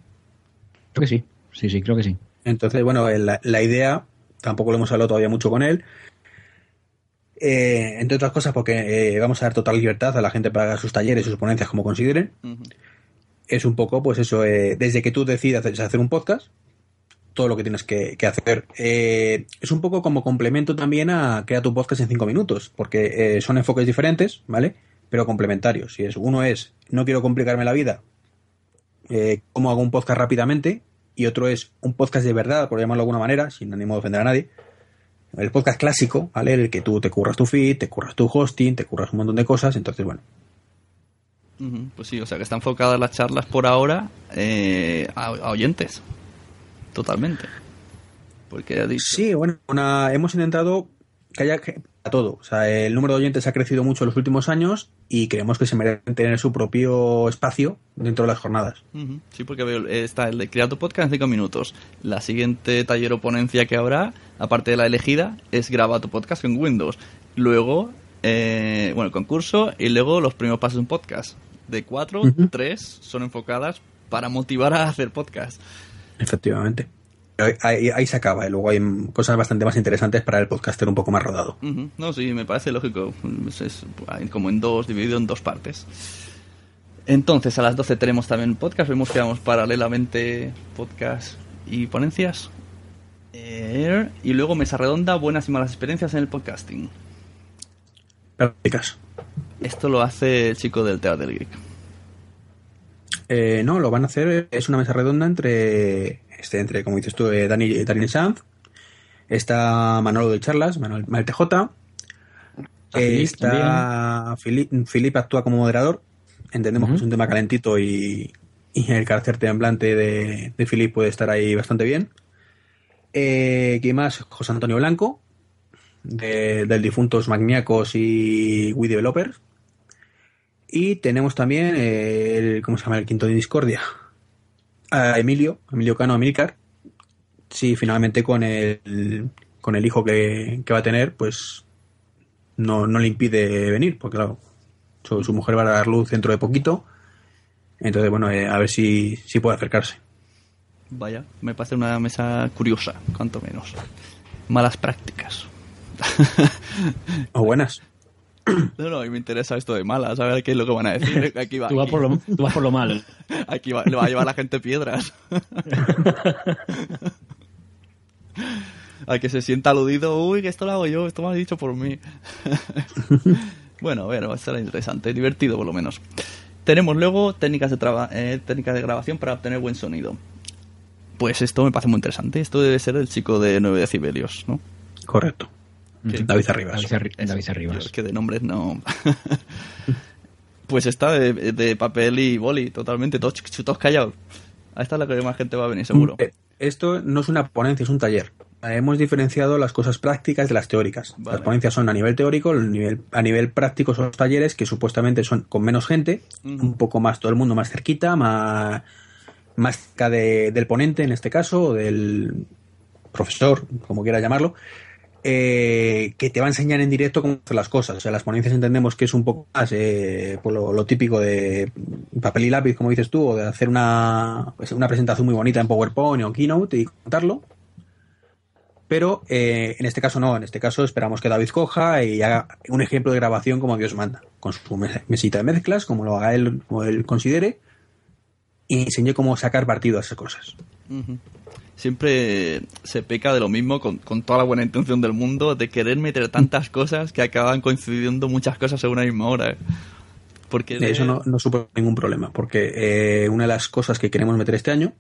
Creo que sí. Sí, sí, creo que sí. Entonces, bueno, eh, la, la idea, tampoco lo hemos hablado todavía mucho con él. Eh, entre otras cosas, porque eh, vamos a dar total libertad a la gente para sus talleres, sus ponencias como consideren. Es un poco, pues eso, eh, desde que tú decidas hacer un podcast, todo lo que tienes que, que hacer. Eh, es un poco como complemento también a crear tu podcast en cinco minutos, porque son enfoques diferentes, ¿vale? Pero complementarios. Si es, uno es, no quiero complicarme la vida, cómo hago un podcast rápidamente, y otro es un podcast de verdad, por llamarlo de alguna manera, sin ánimo de ofender a nadie. El podcast clásico, ¿vale? El que tú te curras tu feed, te curras tu hosting, te curras un montón de cosas, entonces, bueno, Pues sí, o sea que están enfocadas las charlas por ahora eh, a, a oyentes. Totalmente. Porque dicho. Sí, bueno, una, hemos intentado que haya a todo. O sea, el número de oyentes ha crecido mucho en los últimos años y creemos que se merecen tener su propio espacio dentro de las jornadas. Sí, porque veo, eh, está el de crear tu podcast en 5 minutos. La siguiente taller o ponencia que habrá, aparte de la elegida, es graba tu podcast en Windows. Luego, eh, bueno, el concurso y luego los primeros pasos de un podcast. De cuatro, Ujú. tres son enfocadas para motivar a hacer podcast. Efectivamente. Ahí, ahí se acaba. y Luego hay cosas bastante más interesantes para el podcaster un poco más rodado. Ujú, No, sí, me parece lógico. Es, es como en dos, dividido en dos partes. Entonces, a las 12 tenemos también podcast. Vemos que vamos paralelamente podcast y ponencias. Eh, y luego mesa redonda, buenas y malas experiencias en el podcasting. Prácticas. Esto lo hace el chico del Teatro del Geek. Eh, no, lo van a hacer, es una mesa redonda entre, este, entre como dices tú, eh, Dani, Daniel Sanz, está Manolo de Charlas, Manuel, Manuel TJ, Está eh, está Filip, actúa como moderador, entendemos que es un tema calentito y, y el carácter templante de, de Filip puede estar ahí bastante bien. Eh, ¿Quién más? José Antonio Blanco, de- del difuntos Magníacos y We Developers. Y tenemos también eh, el, ¿cómo se llama? El quinto de Discordia. A Emilio, Emilio Cano Emilcar. Sí, finalmente con el, con el hijo que, que va a tener, pues no, no le impide venir, porque claro, su, su mujer va a dar luz dentro de poquito. Entonces, bueno, eh, a ver si, si puede acercarse. Vaya, me parece una mesa curiosa, cuanto menos. Malas prácticas. O buenas. <coughs> No, no, y me interesa esto de malas, a ver qué es lo que van a decir. <laughs> Aquí va, Tú vas aquí, por lo, tú vas por lo mal. <laughs> aquí va- le va a llevar la gente piedras. <laughs> a que se sienta aludido, uy, que esto lo hago yo, esto me lo dicho por mí. bueno, a ver, va a estar interesante, divertido por lo menos. Tenemos luego técnicas de, traba- eh, técnicas de grabación para obtener buen sonido. Pues esto me parece muy interesante. Esto debe ser el chico de 9 decibelios, ¿no? Correcto. ¿Qué? David Arribas. David, Arri- David Arribas. es que de nombres no. <laughs> pues está de, de papel y boli, totalmente, todos, todos callados. A esta es la que más gente va a venir, seguro. Eh, Esto no es una ponencia, es un taller. Eh, Hemos diferenciado las cosas prácticas de las teóricas. Vale. Las ponencias son a nivel teórico, el nivel, a nivel práctico son los talleres que supuestamente son con menos gente, un poco más, todo el mundo más cerquita, más, más cerca de- del ponente en este caso, o del profesor, como quiera llamarlo, eh, que te va a enseñar en directo cómo hacer las cosas. O sea, las ponencias entendemos que es un poco más eh, por lo, típico de papel y lápiz, como dices tú, o de hacer una, pues, una presentación muy bonita en PowerPoint o Keynote y contarlo. Pero eh, en este caso no, en este caso esperamos que David coja y haga un ejemplo de grabación como Dios manda, con su mes- mesita de mezclas, como lo haga él, como él considere, y enseñe cómo sacar partido a esas cosas. Ujú. Siempre se peca de lo mismo con, con toda la buena intención del mundo, de querer meter tantas cosas que acaban coincidiendo muchas cosas en una misma hora. ¿eh? Porque De eso no, no supone ningún problema, porque eh, una de las cosas que queremos meter este año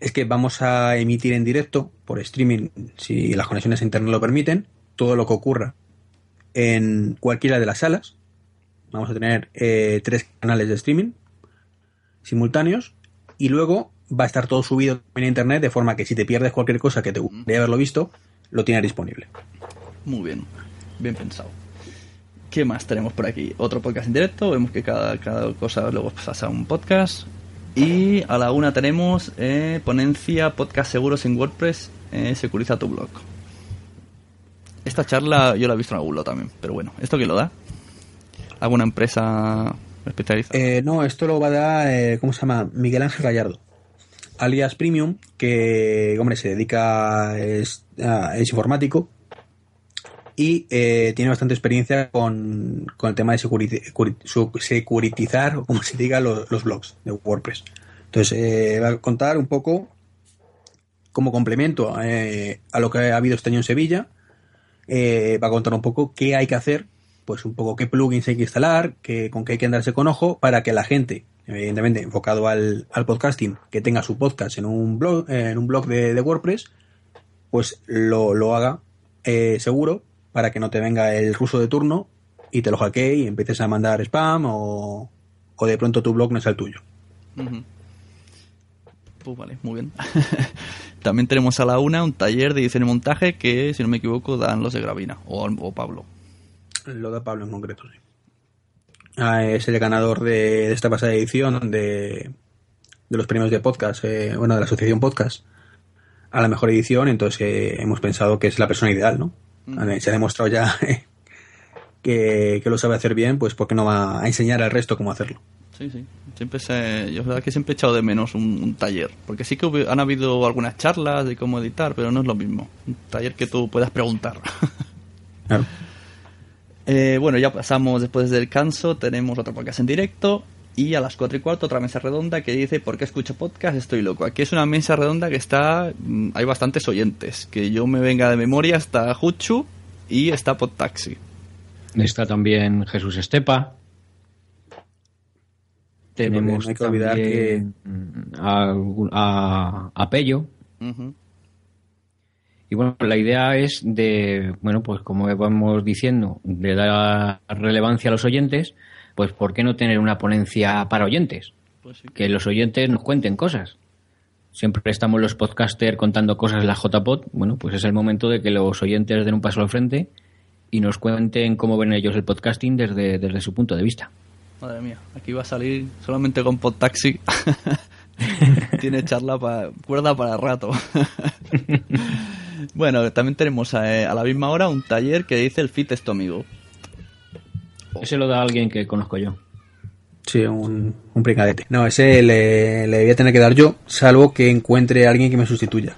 es que vamos a emitir en directo por streaming, si las conexiones a internet lo permiten, todo lo que ocurra en cualquiera de las salas. Vamos a tener eh, tres canales de streaming simultáneos y luego va a estar todo subido en internet de forma que si te pierdes cualquier cosa que te gustaría haberlo visto, lo tienes disponible. Muy bien, bien pensado. ¿Qué más tenemos por aquí? Otro podcast en directo, vemos que cada, cada cosa luego pasa a un podcast. Y a la una tenemos eh, ponencia podcast seguros en WordPress, eh, securiza tu blog. Esta charla yo la he visto en algún lado también, pero bueno, ¿esto quién lo da? ¿Alguna empresa especializada? Eh, no, esto lo va a dar, eh, ¿cómo se llama? Miguel Ángel Gallardo, alias Premium, que, hombre, se dedica, es, es informático y eh, tiene bastante experiencia con, con el tema de securitizar, como se diga, los, blogs de WordPress. Entonces, eh, va a contar un poco como complemento eh, a lo que ha habido este año en Sevilla. Va a contar un poco qué hay que hacer, pues un poco qué plugins hay que instalar, qué, con qué hay que andarse con ojo para que la gente, evidentemente enfocado al, al podcasting, que tenga su podcast en un blog, en un blog de, de WordPress, pues lo, lo haga eh, seguro para que no te venga el ruso de turno y te lo hackee y empieces a mandar spam o, o de pronto tu blog no es el tuyo. Pues vale, muy bien. <laughs> También tenemos a la una un taller de edición y montaje que, si no me equivoco, dan los de Gravina o, o Pablo. Lo da Pablo en concreto, sí. Ah, es el ganador de, de esta pasada edición de, de los premios de podcast, eh, bueno, de la asociación podcast, a la mejor edición, entonces eh, hemos pensado que es la persona ideal, ¿no? Ver, Se ha demostrado ya <laughs> que, que lo sabe hacer bien, pues ¿por qué no va a enseñar al resto cómo hacerlo? Sí, sí. Siempre se, yo verdad que siempre he echado de menos un, un taller. Porque sí que han habido algunas charlas de cómo editar, pero no es lo mismo. Un taller que tú puedas preguntar. <laughs> Claro. Eh, bueno, ya pasamos después del canso, tenemos otro podcast en directo. Y a las 4 y cuarto otra mesa redonda que dice ¿Por qué escucho podcast? Estoy loco. Aquí es una mesa redonda que está... mm, Hay bastantes oyentes. Que yo me venga de memoria está Juchu y está Podtaxi. Está también Jesús Estepa. Tenemos no hay que olvidar también a, a, a Pello. Y bueno, la idea es de, bueno, pues como vamos diciendo, de dar relevancia a los oyentes, pues ¿por qué no tener una ponencia para oyentes? Pues sí. Que los oyentes nos cuenten cosas. Siempre estamos los podcasters contando cosas en la JPod. Bueno, pues es el momento de que los oyentes den un paso al frente y nos cuenten cómo ven ellos el podcasting desde, desde su punto de vista. Madre mía, aquí va a salir solamente con Podtaxi. <laughs> <laughs> Tiene charla para cuerda para rato. <laughs> bueno, también tenemos eh, a, la misma hora un taller que dice el fit es tu amigo. Ese lo da alguien que conozco yo. Sí, un, un pringadete. No, ese le, le voy a tener que dar yo, salvo que encuentre a alguien que me sustituya.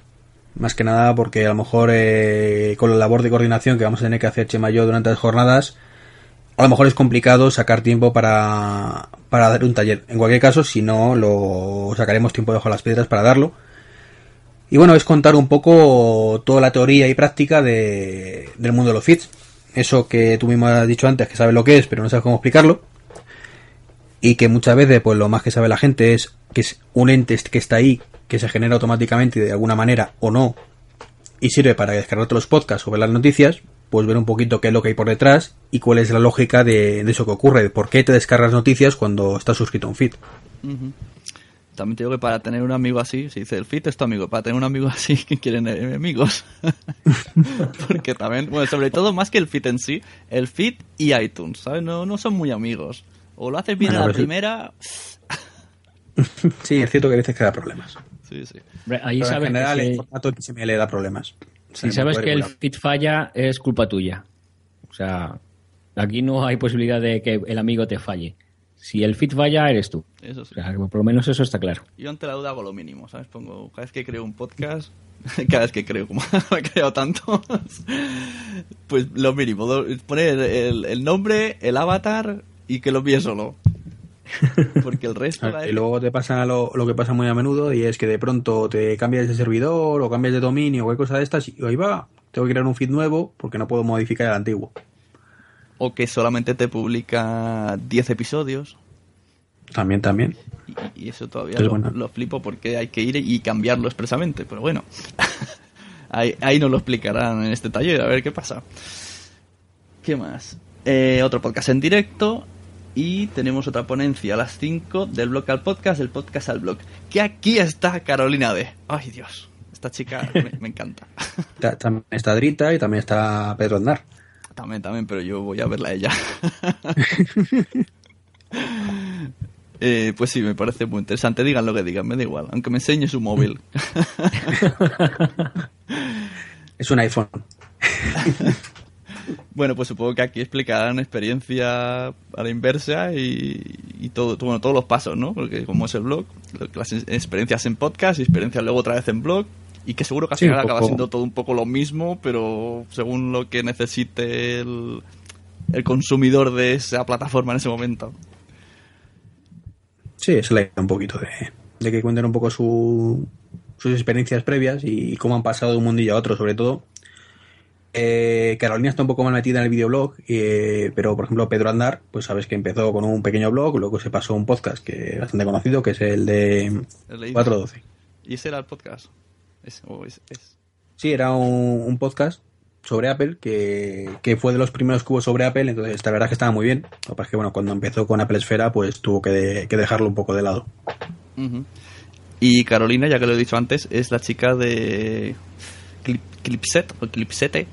Más que nada porque a lo mejor eh, con la labor de coordinación que vamos a tener que hacer Chema y yo durante las jornadas, a lo mejor es complicado sacar tiempo para, para dar un taller. En cualquier caso, si no, lo sacaremos tiempo debajo de las piedras para darlo. Y bueno, es contar un poco toda la teoría y práctica de, del mundo de los feeds. Eso que tú mismo has dicho antes, que sabes lo que es, pero no sabes cómo explicarlo y que muchas veces pues lo más que sabe la gente es que es un ente que está ahí que se genera automáticamente de alguna manera o no y sirve para descargarte los podcasts o ver las noticias pues ver un poquito qué es lo que hay por detrás y cuál es la lógica de, de eso que ocurre de por qué te descargas noticias cuando estás suscrito a un feed. También te digo que para tener un amigo así, se dice el fit es tu amigo, para tener un amigo así <laughs> que quieren enemigos. <laughs> Porque también, bueno, sobre todo más que el fit en sí, el fit y iTunes, ¿sabes? No, no son muy amigos. O lo haces bien Bueno, a la primera. sí es cierto que a veces que da problemas Sí, sí. Hombre, Ahí pero en sabes general que el si- formato XML da problemas si sabes que el feed falla, es culpa tuya. O sea, aquí no hay posibilidad de que el amigo te falle. Si el feed falla, eres tú. Eso sí. O sea, por lo menos eso está claro. Yo ante la duda hago lo mínimo, ¿sabes? Pongo, cada vez que creo un podcast, <laughs> cada vez que creo, como <laughs> he creado tantos, pues lo mínimo, poner el, el nombre, el avatar y que lo envíe solo. Porque el resto... <laughs> Y luego te pasa lo, lo que pasa muy a menudo y es que de pronto te cambias de servidor o cambias de dominio o cualquier cosa de estas y ahí va, tengo que crear un feed nuevo porque no puedo modificar el antiguo. O que solamente te publica 10 episodios. También, también. Y, y eso todavía Es lo, bueno. lo flipo porque hay que ir y cambiarlo expresamente, pero bueno. <laughs> ahí, ahí nos lo explicarán en este taller, a ver qué pasa. ¿Qué más? Eh, otro podcast en directo y tenemos otra ponencia a las 5 del blog al podcast, del podcast al blog. Que aquí está Carolina D. Ay Dios, esta chica me, me encanta. <laughs> También está Drita y también está Pedro Aznar. También, también, pero yo voy a verla a ella. <laughs> Eh, pues sí, me parece muy interesante. Digan lo que digan, me da igual. Aunque me enseñe su móvil. <laughs> Es un iPhone. <laughs> bueno, pues supongo que aquí explicarán experiencia a la inversa y, y todo, bueno, todos los pasos, ¿no? Porque como es el blog, lo- las experiencias en podcast y experiencias luego otra vez en blog. Y que seguro que al final acaba siendo todo un poco lo mismo, pero según lo que necesite el, el consumidor de esa plataforma en ese momento. Sí, es la idea un poquito de, de que cuenten un poco su- sus experiencias previas y cómo han pasado de un mundillo a otro, sobre todo. Eh, Carolina está un poco más metida en el videoblog, eh, pero por ejemplo Pedro Andar, pues sabes que empezó con un pequeño blog, luego se pasó a un podcast que es bastante conocido, que es el de He leído. 412. ¿Y ese era el podcast? Es, o es- es- Sí, era un, un podcast sobre Apple que, que fue de los primeros que hubo sobre Apple, entonces la verdad es que estaba muy bien. Lo que pasa es que bueno, cuando empezó con Apple Esfera, pues tuvo que, de- que dejarlo un poco de lado. Y Carolina, ya que lo he dicho antes, es la chica de Clip, Clipset o Clipsete,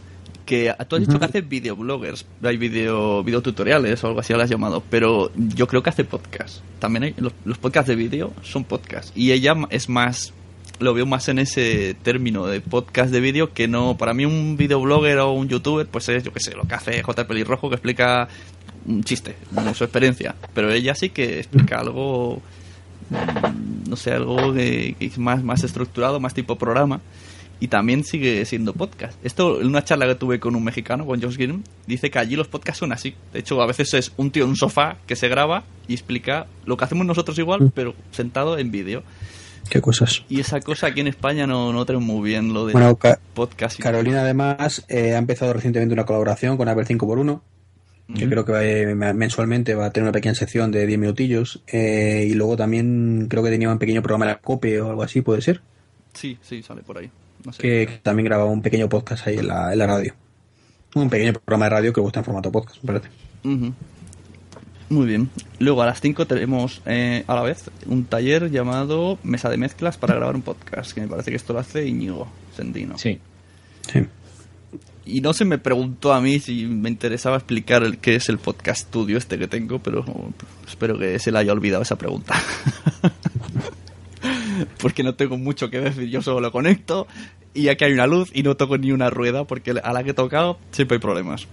que tú has dicho que hace videobloggers, hay video, videotutoriales o algo así lo has llamado, pero yo creo que hace podcast. También hay, los, los podcasts de vídeo son podcasts. Y ella es más, lo veo más en ese término de podcast de vídeo que no, para mí un videoblogger o un youtuber, pues es, yo qué sé, lo que hace J. Pelirrojo que explica un chiste, su experiencia. Pero ella sí que explica algo no sé, algo que, que es más, más estructurado, más tipo programa. Y también sigue siendo podcast. Esto, en una charla que tuve con un mexicano, con Josh Green, dice que allí los podcasts son así. De hecho, a veces es un tío en un sofá que se graba y explica lo que hacemos nosotros igual, pero sentado en vídeo. ¿Qué cosas? Y esa cosa aquí en España no, no tenemos muy bien lo de Bueno, Ca- podcast. y- Carolina además eh, ha empezado recientemente una colaboración con Apple 5x1, que Ujú. creo que va, eh, mensualmente va a tener una pequeña sección de 10 minutillos. eh, y luego también creo que tenía un pequeño programa en la COPE o algo así, puede ser. Sí, sí, sale por ahí. No sé. Que también grababa un pequeño podcast ahí en la, en la radio. Un pequeño programa de radio que gusta en formato podcast, me parece. Ujú. Muy bien. Luego a las 5 tenemos eh, a la vez un taller llamado Mesa de Mezclas para grabar un podcast, que me parece que esto lo hace Íñigo Sendino. Sí. Sí. Y no se me preguntó a mí si me interesaba explicar el, qué es el podcast studio este que tengo, pero espero que se le haya olvidado esa pregunta. <laughs> porque no tengo mucho que decir, yo solo lo conecto y aquí hay una luz y no toco ni una rueda porque a la que he tocado siempre hay problemas.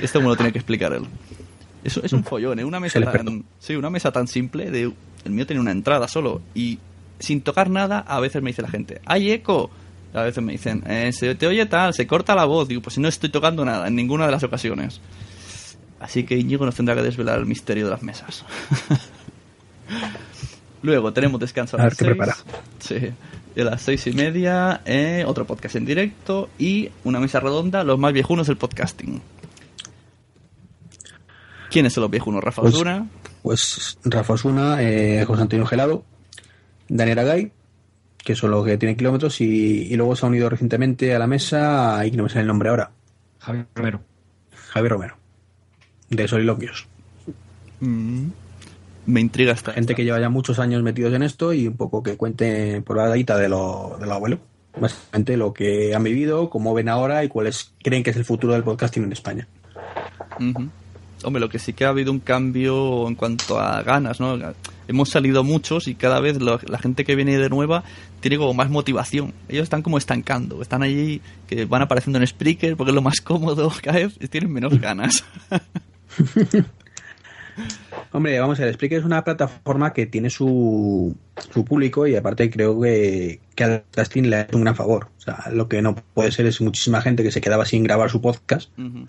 Esto me lo tiene que explicar él. Eso es un follón, ¿eh? Una mesa tan, sí, una mesa tan simple de el mío tiene una entrada solo y sin tocar nada a veces me dice la gente, "Hay eco." A veces me dicen, eh, "Se te oye tal, se corta la voz." Digo, "Pues no estoy tocando nada en ninguna de las ocasiones." Así que Íñigo nos tendrá que desvelar el misterio de las mesas. <laughs> Luego tenemos descanso a, A las qué seis. prepara. Sí. Y a las seis y media, eh, otro podcast en directo y una mesa redonda, los más viejunos del podcasting. ¿Quiénes son los viejunos? Rafa Pues- Osuna. Pues Rafa Osuna, eh, José Antonio Gelado, Daniel Agay, que son los que tienen kilómetros, y, y luego se ha unido recientemente a la mesa, y que no me sale el nombre ahora, Javier Romero. Javier Romero, de Soliloquios. Mm. Me intriga esta. Gente que lleva ya muchos años metidos en esto y un poco que cuente por la guita de lo, de lo abuelo. Básicamente lo que han vivido, cómo ven ahora y cuáles creen que es el futuro del podcasting en España. Hombre, lo que sí que ha habido un cambio en cuanto a ganas, ¿no? Hemos salido muchos y cada vez lo- la gente que viene de nueva tiene como más motivación. Ellos están como estancando, están allí que van apareciendo en Spreaker porque es lo más <laughs> cómodo cada vez, tienen menos ganas. <laughs> Hombre, vamos a ver, Spreaker es una plataforma que tiene su, su público y aparte creo que, que al casting le hace un gran favor. O sea, lo que no puede ser es muchísima gente que se quedaba sin grabar su podcast Ujú,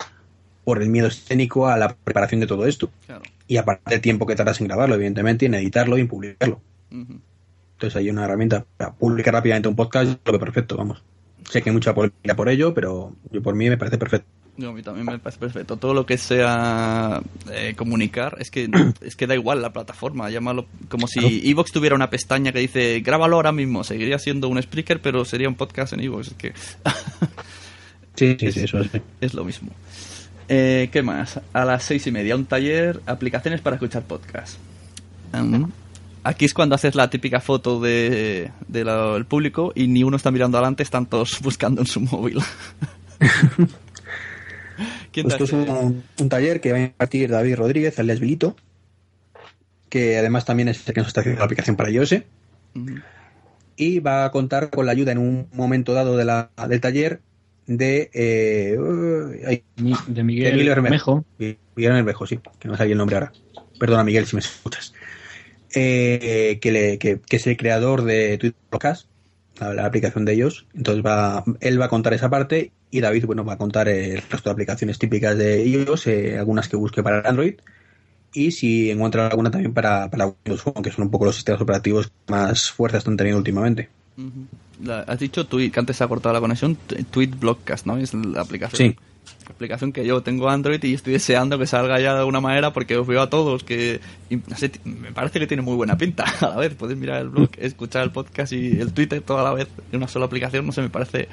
por el miedo escénico a la preparación de todo esto. claro. Y aparte el tiempo que tardas en grabarlo, evidentemente, en editarlo y en publicarlo. Entonces hay una herramienta para publicar rápidamente un podcast, lo que perfecto, vamos. Sé que hay mucha polémica por ello, pero yo por mí me parece perfecto. No, a mí también me parece perfecto. Todo lo que sea eh, comunicar, es que <clears throat> es que da igual la plataforma. Llámalo como si Evox tuviera una pestaña que dice grábalo ahora mismo. Seguiría siendo un speaker, pero sería un podcast en Evox. Es que. Sí, sí, sí, eso es. <laughs> Es lo mismo. Eh, ¿Qué más? A las seis y media, un taller, aplicaciones para escuchar podcast. Um, aquí es cuando haces la típica foto de, de el público y ni uno está mirando adelante, están todos <laughs> buscando en su móvil. <laughs> ¿Quién te Esto es un, un taller que va a impartir David Rodríguez, alias Vilito, que además también es el que nos está haciendo la aplicación para iOS. Y va a contar con la ayuda en un momento dado de la, del taller de, eh, uh, De Miguel, de Miguel Bermejo. Miguel Bermejo, sí, que no me salía el nombre ahora. Perdona, Miguel, si me escuchas. Eh, que, le- que- que es el creador de Twitter Podcast, la, la aplicación de ellos. Entonces va, él va a contar esa parte y David, bueno, va a contar el resto de aplicaciones típicas de ellos, eh, algunas que busque para Android y si encuentra alguna también para, para Windows Phone, que son un poco los sistemas operativos que más fuerza están teniendo últimamente. La- has dicho Tweet, que antes se ha cortado la conexión. Tweet Blockcast, ¿no? Es la aplicación. Sí. Aplicación que yo tengo Android y estoy deseando que salga ya de alguna manera porque os veo a todos que y, no sé, me parece que tiene muy buena pinta <laughs> a la vez. Podéis mirar el blog, escuchar el podcast y el Twitter toda la vez en una sola aplicación. No sé, me parece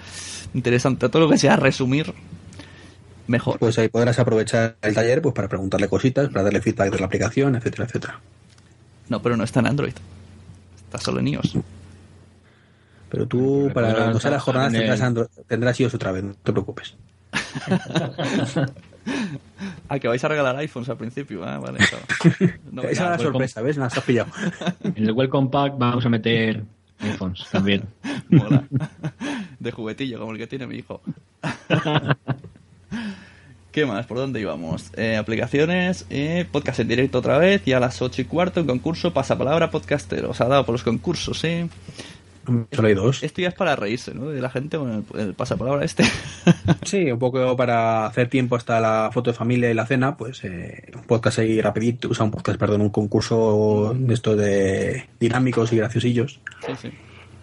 interesante. Todo lo que sea resumir, mejor. Pues ahí podrás aprovechar el taller pues para preguntarle cositas, para darle feedback de la aplicación, etcétera, etcétera. No, pero no está en Android. Está solo en iOS. Pero tú, Pero para sea la jornada, trabajar en tendrás, el- Andro- tendrás iOS otra vez, no te preocupes. <laughs> Ah, que vais a regalar iPhones al principio. Ah, vale. claro. <laughs> No, Esa era la pues, sorpresa, ¿ves? Nos has pillado. <laughs> En el Welcome Pack vamos a meter iPhones también. Mola. De juguetillo, como el que tiene mi hijo. ¿Qué más? ¿Por dónde íbamos? Eh, aplicaciones, eh, podcast en directo otra vez y a las 8 y cuarto en concurso pasapalabra podcastero. Os ha dado por los concursos, ¿eh? Solo hay dos. Esto ya es para reírse, ¿no? De la gente con el, el pasapalabra este. <laughs> Sí, un poco para hacer tiempo hasta la foto de familia y la cena, pues eh, un podcast ahí rapidito, o sea, un podcast, perdón, un concurso de estos de dinámicos y graciosillos. sí, sí.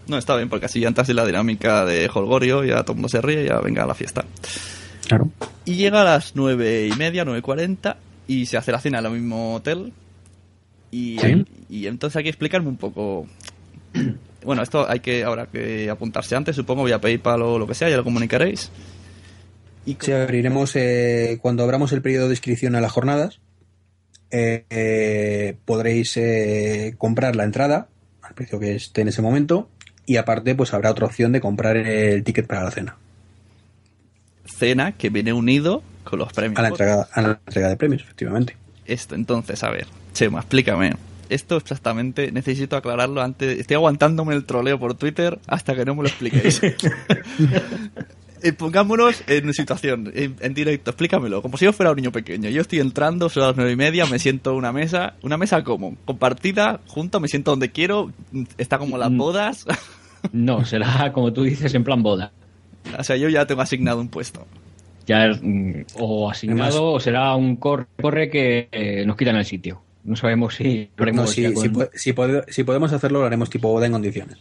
No, está bien, porque así ya entras en la dinámica de Holgorio, ya todo el mundo se ríe y ya venga a la fiesta. Claro. Y llega a las nueve y media, nueve cuarenta, y se hace la cena en el mismo hotel. Y, Sí. y entonces hay que explicarme un poco. Bueno, esto hay que ahora que apuntarse antes, supongo, vía PayPal o lo que sea, ya lo comunicaréis. Y Sí, abriremos eh, cuando abramos el periodo de inscripción a las jornadas. eh, eh, podréis eh, comprar la entrada al precio que esté en ese momento y aparte pues habrá otra opción de comprar el ticket para la cena cena que viene unido con los premios. a la entrega a la entrega de premios efectivamente Esto, entonces, a ver, Chema, explícame. Esto exactamente, necesito aclararlo antes. Estoy aguantándome el troleo por Twitter hasta que no me lo expliquéis. <laughs> Eh, Pongámonos en una situación, en, en directo, explícamelo, como si yo fuera un niño pequeño. Yo estoy entrando, son las nueve y media, me siento en una mesa, una mesa como, compartida, junto, me siento donde quiero, está como las Mm. bodas. No, será como tú dices en plan boda. o sea, yo ya tengo asignado un puesto. Ya mm, o asignado o será un corre, corre que eh, nos quitan el sitio. No sabemos si no, si, ya si con- po- si pode- si podemos hacerlo lo haremos tipo boda en condiciones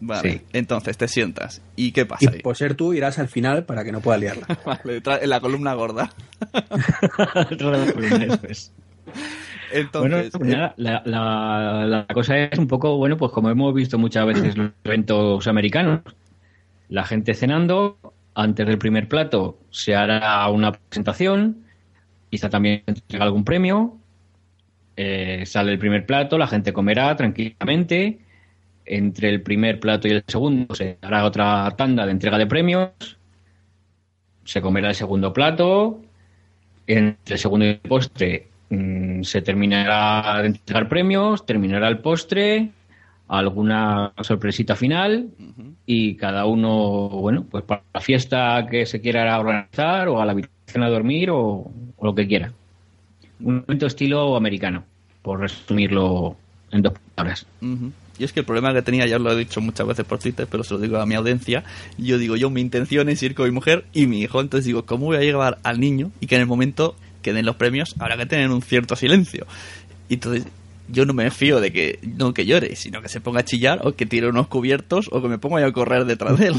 Vale, Sí. entonces te sientas. ¿Y qué y pasa ahí? por ser tú irás al final para que no pueda liarla <laughs> Vale, en la columna gorda. <laughs> Entonces, bueno, Entonces, pues eh, nada, la, la- la cosa es un poco, bueno, pues como hemos visto muchas veces los eventos americanos, la gente cenando, antes del primer plato se hará una presentación, quizá también se entrega algún premio, eh, sale el primer plato, la gente comerá tranquilamente, entre el primer plato y el segundo se hará otra tanda de entrega de premios, se comerá el segundo plato, entre el segundo y el postre mm, se terminará de entregar premios, terminará el postre, alguna sorpresita final y cada uno, bueno, pues para la fiesta que se quiera organizar o a la habitación a dormir o, o lo que quiera. Un evento estilo americano, por resumirlo en dos palabras. Ujú. Y es que el problema que tenía, ya os lo he dicho muchas veces por Twitter, pero se lo digo a mi audiencia, yo digo, yo mi intención es ir con mi mujer y mi hijo, entonces digo, ¿cómo voy a llevar al niño y que en el momento que den los premios habrá que tener un cierto silencio? Y entonces yo no me fío de que no que llore, sino que se ponga a chillar o que tire unos cubiertos o que me ponga yo a correr detrás de él.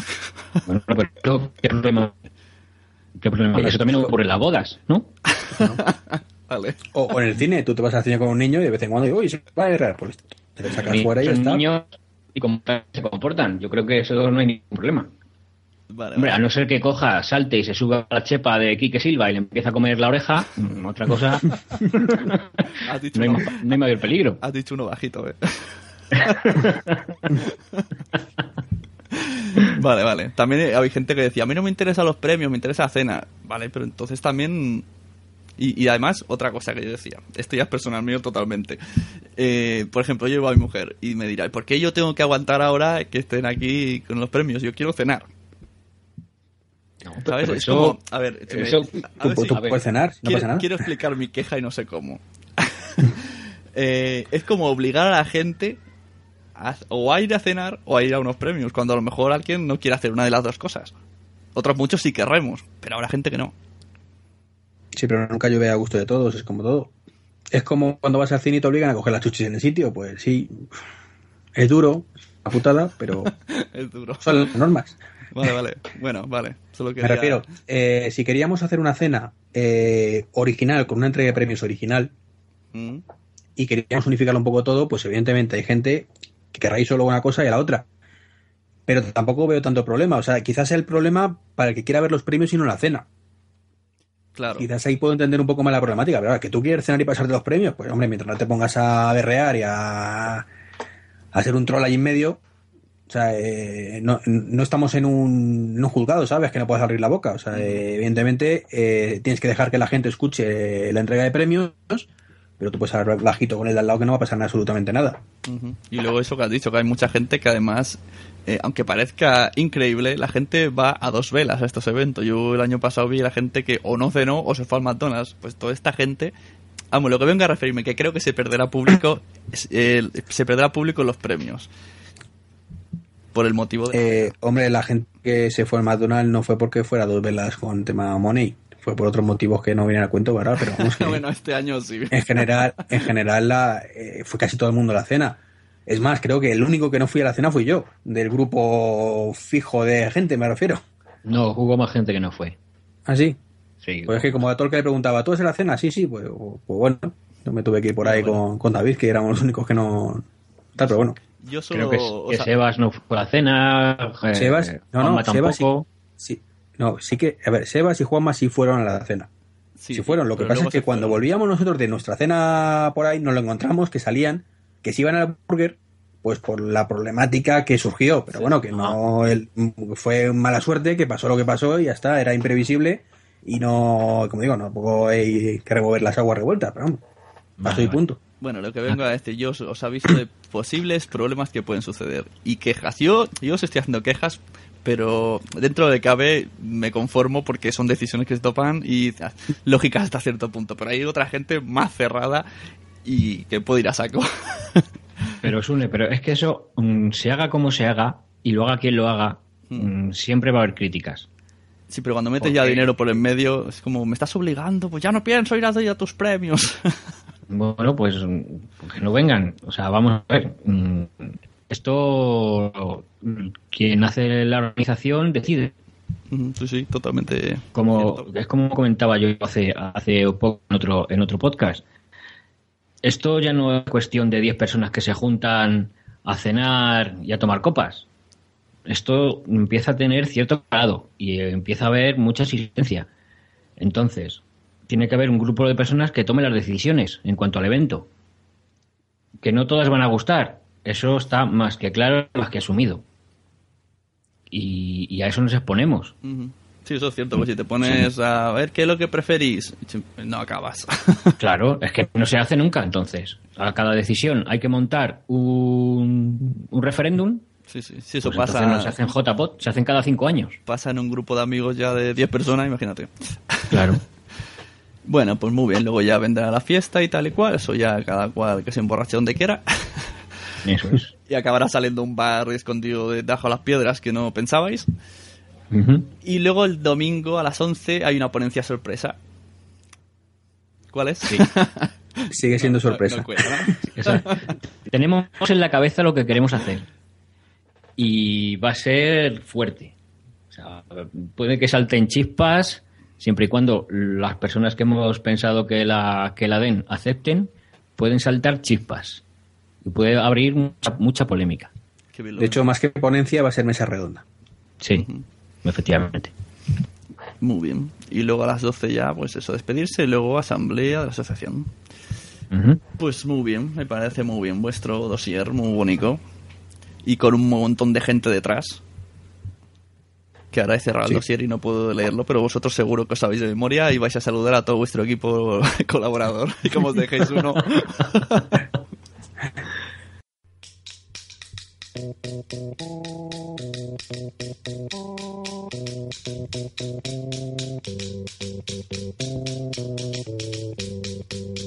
Bueno, pero ¿qué problema? ¿Qué problema? Eso también ocurre en las bodas, ¿no? <laughs> Vale. O, o en el cine, tú te vas al cine con un niño y de vez en cuando digo, uy, se va a errar, pues te lo sacas fuera y ya está. niños y cómo se comportan. Yo creo que eso no hay ningún problema. Vale, Hombre, a no ser que coja, salte y se suba a la chepa de Quique Silva y le empieza a comer la oreja, mm, otra cosa, <laughs> Has dicho, no hay, uno, no hay mayor peligro. has dicho uno bajito, eh. <laughs> vale, vale. También hay gente que decía, a mí no me interesan los premios, me interesa la cena. Vale, pero entonces también... Y, y además, otra cosa que yo decía, esto ya es personal mío totalmente. Eh, por ejemplo, yo llevo a mi mujer y me dirá, ¿por qué yo tengo que aguantar ahora que estén aquí con los premios? Yo quiero cenar. ¿Sabes? Es eso- como, a ver, si me- eso- a ver Tú, si- tú a ver, puedes cenar, no quiero, pasa nada. quiero explicar mi queja y no sé cómo. <laughs> Eh, es como obligar a la gente a, o a ir a cenar o a ir a unos premios, cuando a lo mejor alguien no quiere hacer una de las dos cosas. Otros muchos sí querremos, pero habrá gente que no. Sí, pero nunca llueve a gusto de todos, es como todo. Es como cuando vas al cine y te obligan a coger las chuchis en el sitio, pues sí, es duro, una putada, pero <laughs> es duro. son las normas. Vale, vale. Bueno, vale. Solo Me quería- refiero, eh, si queríamos hacer una cena eh, original, con una entrega de premios original, Mm, y queríamos unificarlo un poco todo, pues evidentemente hay gente que querrá ir solo a una cosa y a la otra. Pero tampoco veo tanto problema. O sea, quizás sea el problema para el que quiera ver los premios y no la cena. Claro. Quizás ahí puedo entender un poco más la problemática. Pero ahora, que tú quieres cenar y pasarte los premios, pues hombre, mientras no te pongas a berrear y a, a hacer un troll ahí en medio. O sea, eh, no, no estamos en un, en un juzgado, ¿sabes? Que no puedes abrir la boca. O sea, eh, evidentemente eh, tienes que dejar que la gente escuche la entrega de premios, pero tú puedes hablar bajito con el de al lado que no va a pasar absolutamente nada. Y luego eso que has dicho, que hay mucha gente que además, eh, aunque parezca increíble, la gente va a dos velas a estos eventos. Yo el año pasado vi a la gente que o no cenó o se fue al McDonald's. Pues toda esta gente, vamos, lo que vengo a referirme, que creo que se perderá público, <coughs> eh, se perderá público en los premios. Por el motivo de... Eh, hombre, la gente que se fue al McDonald's no fue porque fuera dos velas con tema money, fue por otros motivos que no vienen al cuento, ¿verdad? Pero vamos, <laughs> que bueno, este año sí. en general, en general la, eh, fue casi todo el mundo a la cena. Es más, creo que el único que no fui a la cena fui yo, del grupo fijo de gente, me refiero. No, hubo más gente que no fue. ¿Ah, sí? Sí. Pues es que como a todo el que le preguntaba, ¿tú vas a la cena? Sí, sí, pues, pues bueno, yo me tuve que ir por ahí con, con David, que éramos los únicos que no... Tal, pero bueno. Yo solo... Creo que, o que sea, Sebas no fue a la cena. eh, Sebas, no, no, Juanma Sebas sí, tampoco. sí. No, sí que, a ver, Sebas y Juanma sí fueron a la cena. sí, si fueron. Lo que pasa es que cuando fueron. volvíamos nosotros de nuestra cena por ahí, nos lo encontramos que salían, que se iban al burger, pues por la problemática que surgió. Pero bueno, que no el- fue mala suerte, que pasó lo que pasó y ya está, era imprevisible y no, como digo, no tampoco hay que remover las aguas revueltas, pero vamos, pasó y punto. Bueno, lo que vengo a decir, yo os, os aviso de posibles problemas que pueden suceder. Y quejas. Yo, yo os estoy haciendo quejas, pero dentro de cabe me conformo porque son decisiones que se topan y <laughs> lógicas hasta cierto punto. Pero hay otra gente más cerrada y que puede ir a saco. <laughs> Pero Sune, pero es que eso, mm, se haga como se haga y lo haga quien lo haga, Hmm. mm, siempre va a haber críticas. sí, pero cuando metes ¿Por ya dinero por en medio, es como, me estás obligando, pues ya no pienso ir a, a tus premios. <laughs> Bueno, pues mm, que no vengan. O sea, vamos a ver. Esto, quien hace la organización decide. Sí, sí, totalmente. Como, cierto. es como comentaba yo hace, hace poco en otro, en otro podcast. Esto ya no es cuestión de 10 personas que se juntan a cenar y a tomar copas. Esto empieza a tener cierto grado y empieza a haber mucha asistencia. Entonces, tiene que haber un grupo de personas que tome las decisiones en cuanto al evento. Que no todas van a gustar. Eso está más que claro, más que asumido. Y, y a eso nos exponemos. Sí, eso es cierto, pues si te pones a ver qué es lo que preferís, no acabas. <laughs> Claro, es que no se hace nunca. Entonces, a cada decisión hay que montar un, un referéndum. Sí, sí, sí, eso Pues pasa. no se hacen JPOT, se hacen cada cinco años. pasa en un grupo de amigos ya de 10 personas, imagínate. Claro. <laughs> Bueno, pues muy bien, luego ya vendrá la fiesta y tal y cual, eso ya cada cual que se emborrache donde quiera. <laughs> Eso es. <laughs> y acabará saliendo un bar escondido debajo de las piedras que no pensabais. Y luego el domingo a las 11 hay una ponencia sorpresa. ¿Cuál es? Sí. <laughs> Sigue siendo sorpresa. <laughs> Esa- Tenemos en la cabeza lo que queremos hacer. Y va a ser fuerte. O sea, puede que salten chispas siempre y cuando las personas que hemos pensado que la, que la den acepten, pueden saltar chispas y puede abrir mucha, mucha polémica. De hecho, más que ponencia, va a ser mesa redonda. Sí, efectivamente. Muy bien. Y luego a las 12 ya, pues eso, despedirse y luego asamblea de la asociación. Pues muy bien, me parece muy bien vuestro dossier, muy bonito. Y con un montón de gente detrás. Que ahora he cerrado Sí. el dossier y no puedo leerlo, pero vosotros seguro que os sabéis de memoria y vais a saludar a todo vuestro equipo <laughs> colaborador. Y como os dejéis uno. <laughs>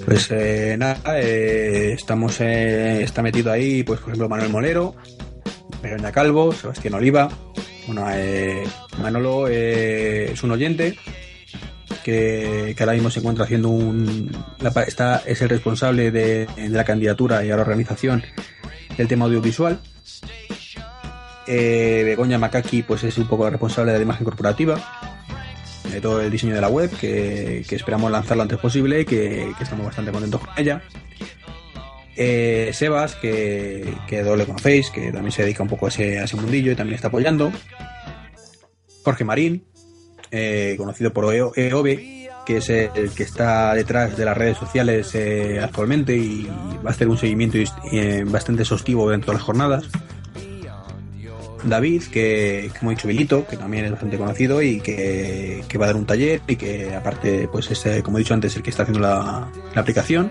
Pues eh, nada, eh, estamos, eh, está metido ahí, pues por ejemplo, Manuel Molero, Begoña Calvo, Sebastián Oliva. Bueno, eh, Manolo es un oyente que, ahora mismo se encuentra haciendo un. está, es el responsable de la candidatura y a la organización del tema audiovisual. Eh, Begoña Macaki, pues es un poco la responsable de la imagen corporativa de todo el diseño de la web, que, esperamos lanzar lo antes posible y que, estamos bastante contentos con ella. Eh, Sebas, que, que doble conocéis, que también se dedica un poco a ese, mundillo y también está apoyando. Jorge Marín, eh, conocido por EO- EOBE, que es el que está detrás de las redes sociales eh, actualmente y va a hacer un seguimiento eh, bastante exhaustivo durante todas las jornadas. David, que como he dicho Vilito, que también es bastante conocido y que, que va a dar un taller y que aparte, pues es, eh, como he dicho antes, el que está haciendo la, la aplicación.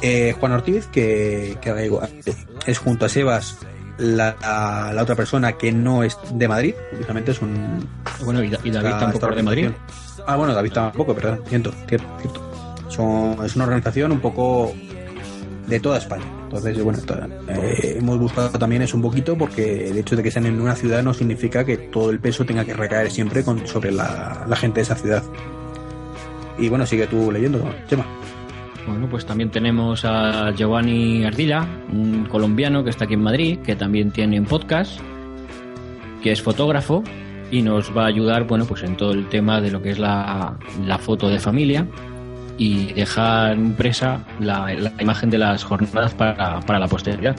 Eh, Juan Ortiz, que, que es junto a Sebas la, la- la otra persona que no es de Madrid, precisamente es un... Bueno, y, Da- y David esta- tampoco es de Madrid. Ah, bueno, David tampoco, perdón, cierto, cierto, cierto. Son- es una organización un poco de toda España. Entonces, bueno, eh, hemos buscado también eso un poquito porque el hecho de que sean en una ciudad no significa que todo el peso tenga que recaer siempre con, sobre la, la gente de esa ciudad. Y bueno, sigue tú leyendo, Chema. Bueno, pues también tenemos a Giovanni Ardila, un colombiano que está aquí en Madrid, que también tiene un podcast, que es fotógrafo y nos va a ayudar, bueno, pues en todo el tema de lo que es la, la foto de familia y dejar impresa la, imagen de las jornadas para, para la posteridad.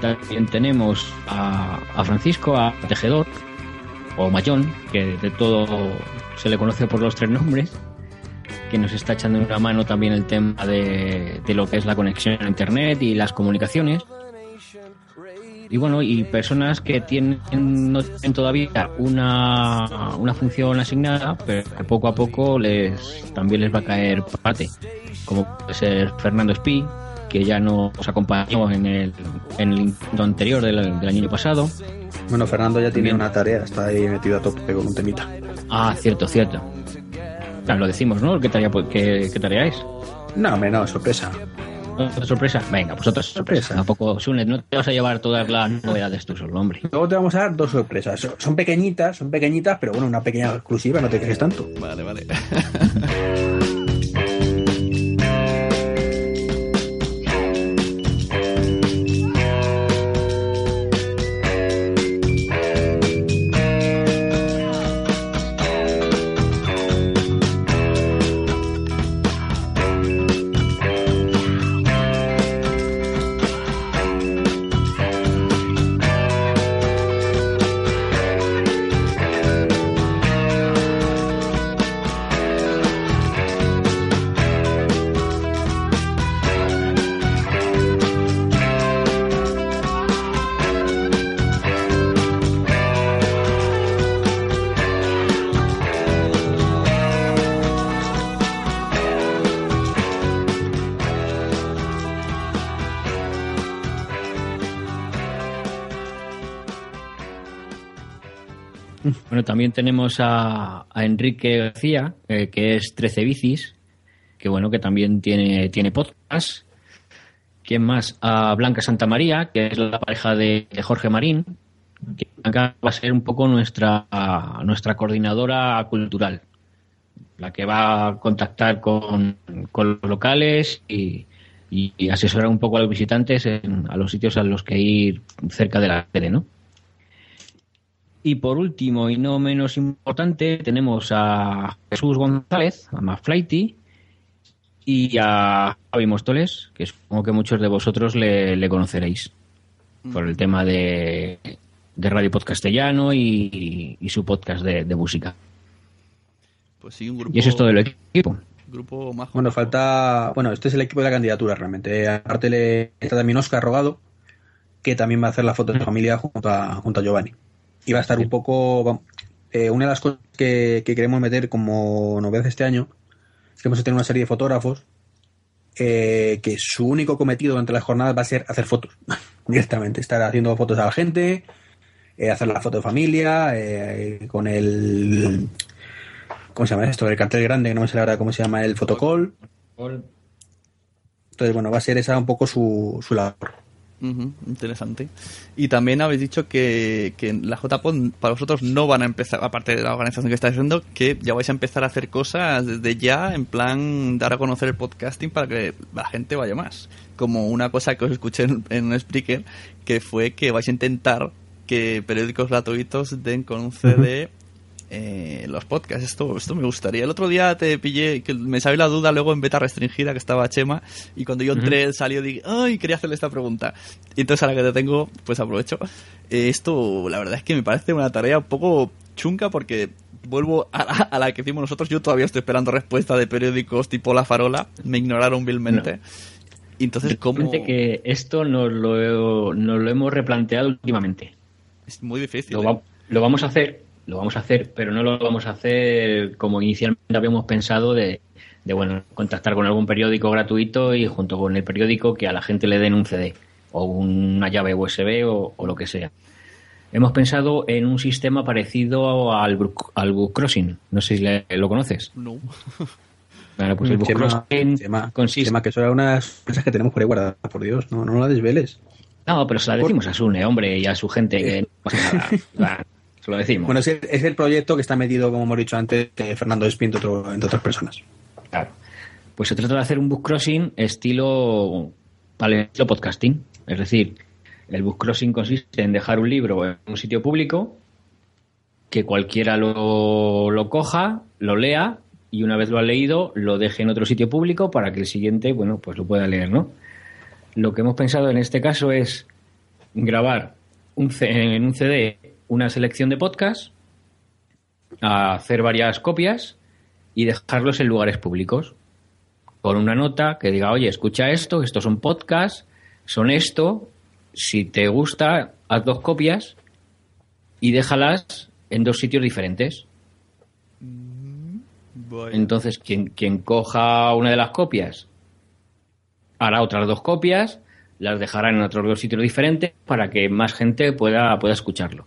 También tenemos a, a Francisco, a Tejedor, o Mayón, que de todo se le conoce por los tres nombres, que nos está echando una mano también el tema de, de lo que es la conexión a internet y las comunicaciones. Y bueno, y personas que tienen, no tienen todavía una, una función asignada, pero que poco a poco les también les va a caer parte, como puede ser Fernando Espí, que ya nos acompañó en el, en el intento anterior del, del año pasado. Bueno, Fernando ya tiene Bien. una tarea, está ahí metido a tope con un temita. Ah, cierto, cierto. Claro, lo decimos, ¿no? ¿Qué tarea, qué, qué tarea es? No, no, sorpresa. ¿Otra sorpresa? Venga, pues otra sorpresa. Tampoco, Sune, no te vas a llevar todas las novedades tú solo, hombre. Luego te vamos a dar dos sorpresas. Son- pequeñitas, son pequeñitas, pero bueno, una pequeña exclusiva, no te quejes tanto. Vale, vale. <laughs> Bueno, también tenemos a, Enrique García, eh, que es 13 bicis, que bueno, que también tiene, tiene podcast. ¿Quién más? A Blanca Santamaría, que es la pareja de, Jorge Marín, que Blanca va a ser un poco nuestra, nuestra coordinadora cultural, la que va a contactar con, con los locales y, y- asesorar un poco a los visitantes en- a los sitios a los que ir cerca de la sede, ¿no? Y por último, y no menos importante, tenemos a Jesús González, a Maflighty, y a Javi Mostoles, que supongo que muchos de vosotros le, le conoceréis por el tema de, de Radio Podcastellano y, y su podcast de, de música. Pues sí, un grupo. Y eso es todo el equipo. Grupo majo. Bueno, falta. Bueno, este es el equipo de la candidatura realmente. Aparte le está también Oscar Rogado, que también va a hacer la foto de familia junto a, junto a Giovanni. Y va a estar un poco. eh, una de las cosas que, que queremos meter como novedad este año es que vamos a tener una serie de fotógrafos eh, que su único cometido durante las jornadas va a ser hacer fotos <laughs> directamente. Estar haciendo fotos a la gente, eh, hacer la foto de familia, eh, con el. ¿Cómo se llama esto? El cartel grande, que no me sé ahora cómo se llama el fotocall. Entonces, bueno, va a ser esa un poco su, su labor. Ujú, interesante. Y también habéis dicho que, que la JPod para vosotros no van a empezar, aparte de la organización que estáis haciendo, que ya vais a empezar a hacer cosas desde ya, en plan dar a conocer el podcasting para que la gente vaya más. Como una cosa que os escuché en, en un speaker, que fue que vais a intentar que periódicos gratuitos den con un CD eh, los podcasts. Esto, esto me gustaría. El otro día te pillé, que me salió la duda luego en beta restringida que estaba Chema, y cuando yo entré salió, dije, ay, quería hacerle esta pregunta. Y entonces ahora que te tengo, pues aprovecho. Eh, esto, la verdad es que me parece una tarea un poco chunca porque vuelvo a la, a la que hicimos nosotros. Yo todavía estoy esperando respuesta de periódicos tipo La Farola. Me ignoraron vilmente. Entonces, ¿cómo? Que esto nos lo, nos lo hemos replanteado últimamente. Es muy difícil. Lo, ¿eh? lo vamos a hacer, lo vamos a hacer, pero no lo vamos a hacer como inicialmente habíamos pensado de, de, bueno, contactar con algún periódico gratuito y junto con el periódico que a la gente le den un CD o una llave USB o, o lo que sea. Hemos pensado en un sistema parecido al, Book- al Book Crossing. No sé si le- lo conoces. No. <laughs> Bueno, pues el Book Chema, Crossing Chema, consiste... Chema, que eso era unas cosas que tenemos por ahí guardadas, por Dios, no, no la desveles. No, pero se la decimos a Sune, hombre, y a su gente que no pasa nada. <laughs> Lo decimos. Bueno, es el, es el proyecto que está metido, como hemos dicho antes, de Fernando Espín, entre, otras personas. Claro. Pues se trata de hacer un book crossing estilo, estilo podcasting. Es decir, el book crossing consiste en dejar un libro en un sitio público, que cualquiera lo, lo coja, lo lea y una vez lo ha leído, lo deje en otro sitio público para que el siguiente, bueno, pues lo pueda leer, ¿no? Lo que hemos pensado en este caso es grabar un C- en un CD una selección de podcasts, hacer varias copias y dejarlos en lugares públicos. Con una nota que diga, oye, escucha esto, estos son podcasts, son esto, si te gusta, haz dos copias y déjalas en dos sitios diferentes. Vaya. Entonces, quien, quien coja una de las copias hará otras dos copias, las dejará en otros dos sitios diferentes para que más gente pueda, pueda escucharlo.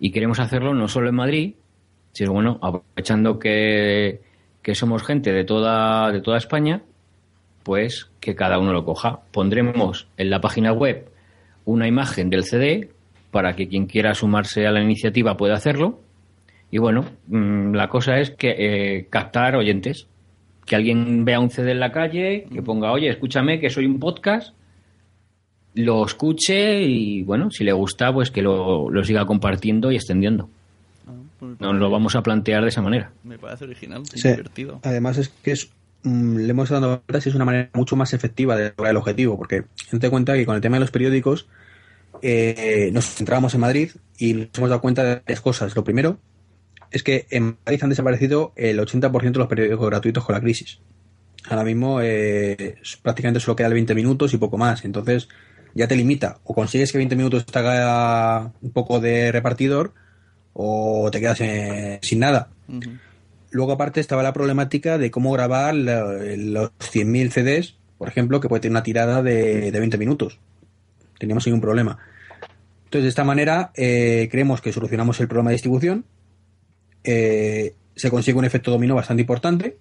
Y queremos hacerlo no solo en Madrid, sino bueno, aprovechando que, que somos gente de toda, de toda España, pues que cada uno lo coja. Pondremos en la página web una imagen del CD para que quien quiera sumarse a la iniciativa pueda hacerlo. Y bueno, mm, la cosa es que eh, captar oyentes. Que alguien vea un CD en la calle, que ponga, oye, escúchame, que soy un podcast, lo escuche y bueno, si le gusta, pues que lo, lo siga compartiendo y extendiendo. Ah, pues Nos lo vamos a plantear de esa manera. Me parece original, Sí. divertido. Además es que es, mm, le hemos dado vueltas y es una manera mucho más efectiva de lograr el objetivo, porque date cuenta que con el tema de los periódicos eh, nos centrábamos en Madrid y nos hemos dado cuenta de tres cosas. Lo primero es que en Madrid han desaparecido el 80% de los periódicos gratuitos con la crisis. Ahora mismo eh, prácticamente solo queda el 20 minutos y poco más. Entonces ya te limita. O consigues que 20 minutos te haga un poco de repartidor o te quedas sin nada. Luego, aparte, estaba la problemática de cómo grabar la- los 100.000 CDs, por ejemplo, que puede tener una tirada de, de 20 minutos. Teníamos ahí un problema. Entonces, de esta manera, eh, creemos que solucionamos el problema de distribución. eh, se consigue un efecto dominó bastante importante.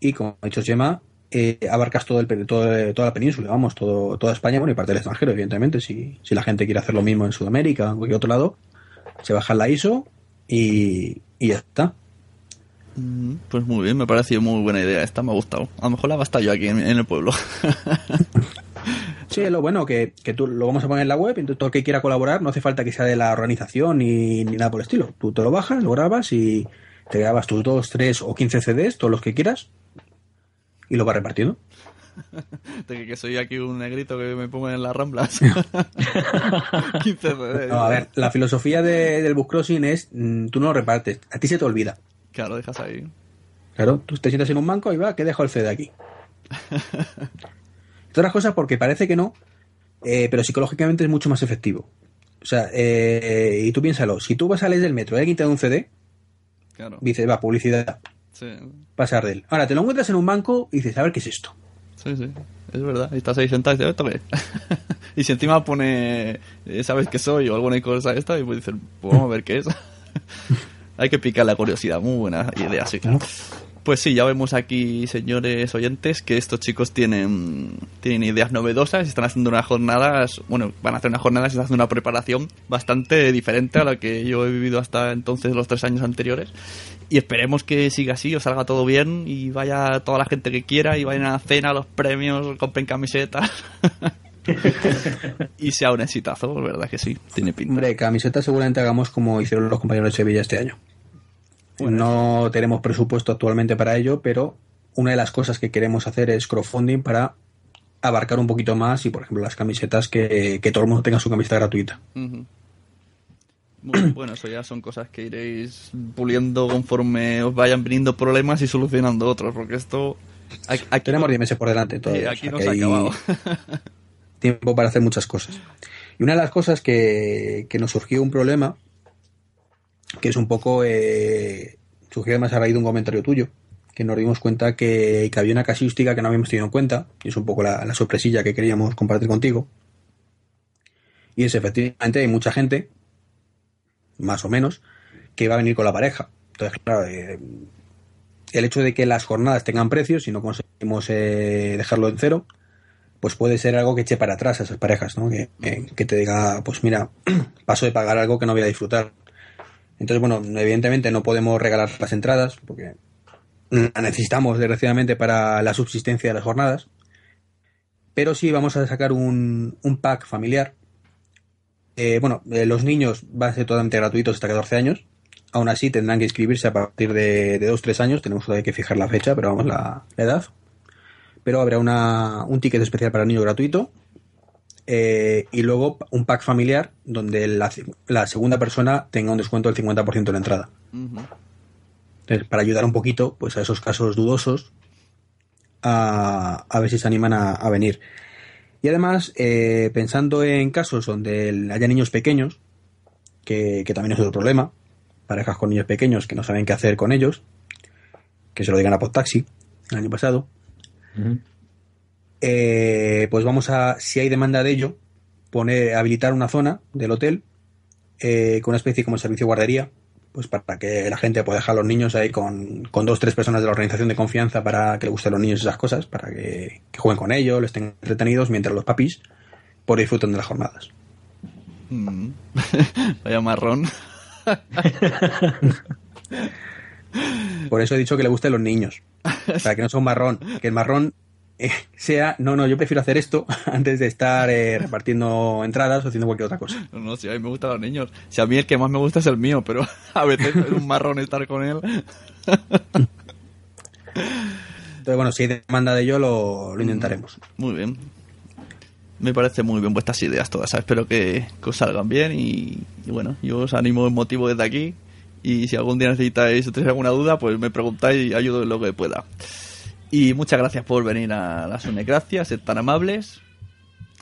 Y, como ha dicho Gemma, eh, abarcas todo el, todo- toda la península, vamos, todo, toda España, bueno, y parte del extranjero, evidentemente. Si, si la gente quiere hacer lo mismo en Sudamérica o en cualquier otro lado, se baja la ISO y, y ya está. Mm, Pues muy bien, me ha parecido muy buena idea esta, me ha gustado. A lo mejor la gasta yo aquí en, en el pueblo. <laughs> Sí, lo bueno que, que tú lo vamos a poner en la web, entonces todo el que quiera colaborar no hace falta que sea de la organización ni, ni nada por el estilo. Tú te lo bajas, lo grabas y te grabas tus 2, 3 o 15 CDs, todos los que quieras, y lo vas repartiendo. <laughs> De que, soy aquí un negrito que me pongo en las ramblas. 15 CDs. No, a ver, la filosofía de- del book crossing es mm, tú no lo repartes, a ti se te olvida. Claro, dejas ahí. Claro, tú te sientas en un banco y va, que dejo el CD aquí. <laughs> Entre otras cosas porque parece que no, eh, pero psicológicamente es mucho más efectivo. O sea, eh, y tú piénsalo, si tú vas a leer del metro y alguien te da un CD, Claro. dices, va, publicidad, Sí, pasar de él. Ahora, te lo encuentras en un banco y dices, a ver qué es esto. sí, sí. Es verdad. Y estás ahí sentado y dices, ¿esto <laughs> qué? y si encima pone, eh, ¿sabes qué soy? O alguna cosa esta, y pues dices, pues vamos a ver qué es. <laughs> Hay que picar la curiosidad. Muy buena idea, sí. Pues sí, ya vemos aquí, señores oyentes, que estos chicos tienen, tienen ideas novedosas, están haciendo unas jornadas, bueno, van a hacer unas jornadas y están haciendo una preparación bastante diferente a la que yo he vivido hasta entonces los tres años anteriores. Y esperemos que siga así, os salga todo bien y vaya toda la gente que quiera y vayan a la cena, los premios, compren camisetas. <laughs> y sea un exitazo, verdad que sí, tiene pinta. Hombre, camisetas seguramente hagamos como hicieron los compañeros de Sevilla este año. No tenemos presupuesto actualmente para ello, pero una de las cosas que queremos hacer es crowdfunding para abarcar un poquito más y, por ejemplo, las camisetas que, que todo el mundo tenga su camiseta gratuita. Muy bien, <coughs> bueno, eso ya son cosas que iréis puliendo conforme os vayan viniendo problemas y solucionando otros, porque esto... Aquí, aquí Tenemos no- 10 meses por delante todavía. o sea ha acabado. tiempo para hacer muchas cosas. Y una de las cosas que, que nos surgió un problema, que es un poco... Eh, surgió además a raíz de un comentario tuyo, que nos dimos cuenta que, había una casuística que no habíamos tenido en cuenta, y es un poco la, la sorpresilla que queríamos compartir contigo. Y es efectivamente hay mucha gente, más o menos, que va a venir con la pareja. Entonces, claro, eh, el hecho de que las jornadas tengan precios, si no conseguimos eh, dejarlo en cero, pues puede ser algo que eche para atrás a esas parejas, ¿no? Que, que te diga, pues mira, <clears throat> paso de pagar algo que no voy a disfrutar. Entonces, bueno, evidentemente no podemos regalar las entradas, porque la necesitamos desgraciadamente para la subsistencia de las jornadas. Pero sí vamos a sacar un, un pack familiar. Eh, bueno, eh, los niños van a ser totalmente gratuitos hasta 14 años. Aún así tendrán que inscribirse a partir de, de 2-3 años. Tenemos todavía que fijar la fecha, pero vamos, la, la edad. Pero habrá una, un ticket especial para niño gratuito. Eh, y luego un pack familiar donde la, la segunda persona tenga un descuento del 50% en la entrada. Entonces, para ayudar un poquito pues, a esos casos dudosos a, a ver si se animan a, a venir. Y además, eh, pensando en casos donde haya niños pequeños, que, que también es otro problema, parejas con niños pequeños que no saben qué hacer con ellos, que se lo digan a Podtaxi el año pasado, eh, pues vamos a, si hay demanda de ello, poner, habilitar una zona del hotel eh, con una especie como servicio de guardería, pues para que la gente pueda dejar a los niños ahí con, con dos tres personas de la organización de confianza para que le gusten a los niños esas cosas, para que, que jueguen con ellos, les estén entretenidos mientras los papis por disfruten de las jornadas. Mm. <laughs> Vaya marrón. <laughs> Por eso he dicho que le gusten los niños, para que no sea un marrón, que el marrón eh, sea, no, no, yo prefiero hacer esto <laughs> antes de estar eh, repartiendo entradas o haciendo cualquier otra cosa. No, no, si a mí me gustan los niños. Si a mí el que más me gusta es el mío, pero <laughs> a veces es un marrón estar con él. Entonces, bueno, si hay demanda de ello, lo, lo intentaremos. Muy bien. Me parece muy bien vuestras ideas todas. Espero que, que os salgan bien y, y bueno, yo os animo en motivo desde aquí. Y si algún día necesitáis o tenéis alguna duda, pues me preguntáis y ayudo en lo que pueda. Y muchas gracias por venir a las Gracias, ser tan amables.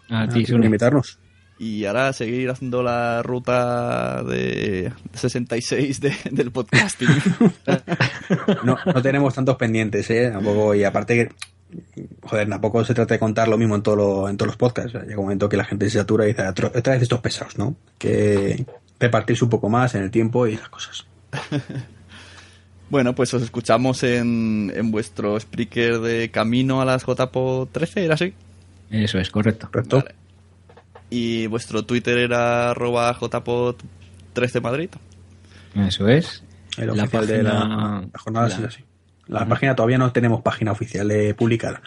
A ti, por Sune. invitarnos. Y ahora seguir haciendo la ruta de 66 de- del podcasting. <laughs> No, no tenemos tantos pendientes, ¿eh? Tampoco, y aparte que, joder, tampoco se trata de contar lo mismo en, todo lo- en todos los podcasts. Llega un momento que la gente se satura y dice, "Otra- otra vez estos pesados, ¿no? Que repartirse un poco más en el tiempo y las cosas. <laughs> Bueno, pues os escuchamos en, en vuestro speaker de camino a las JPO 13, ¿era así? Eso es, correcto. ¿Correcto? Vale. Y vuestro Twitter era arroba JPO 13 Madrid. Eso es. El La oficial de la, página- la jornada la- sí, así. La página todavía no tenemos página oficial eh, publicada.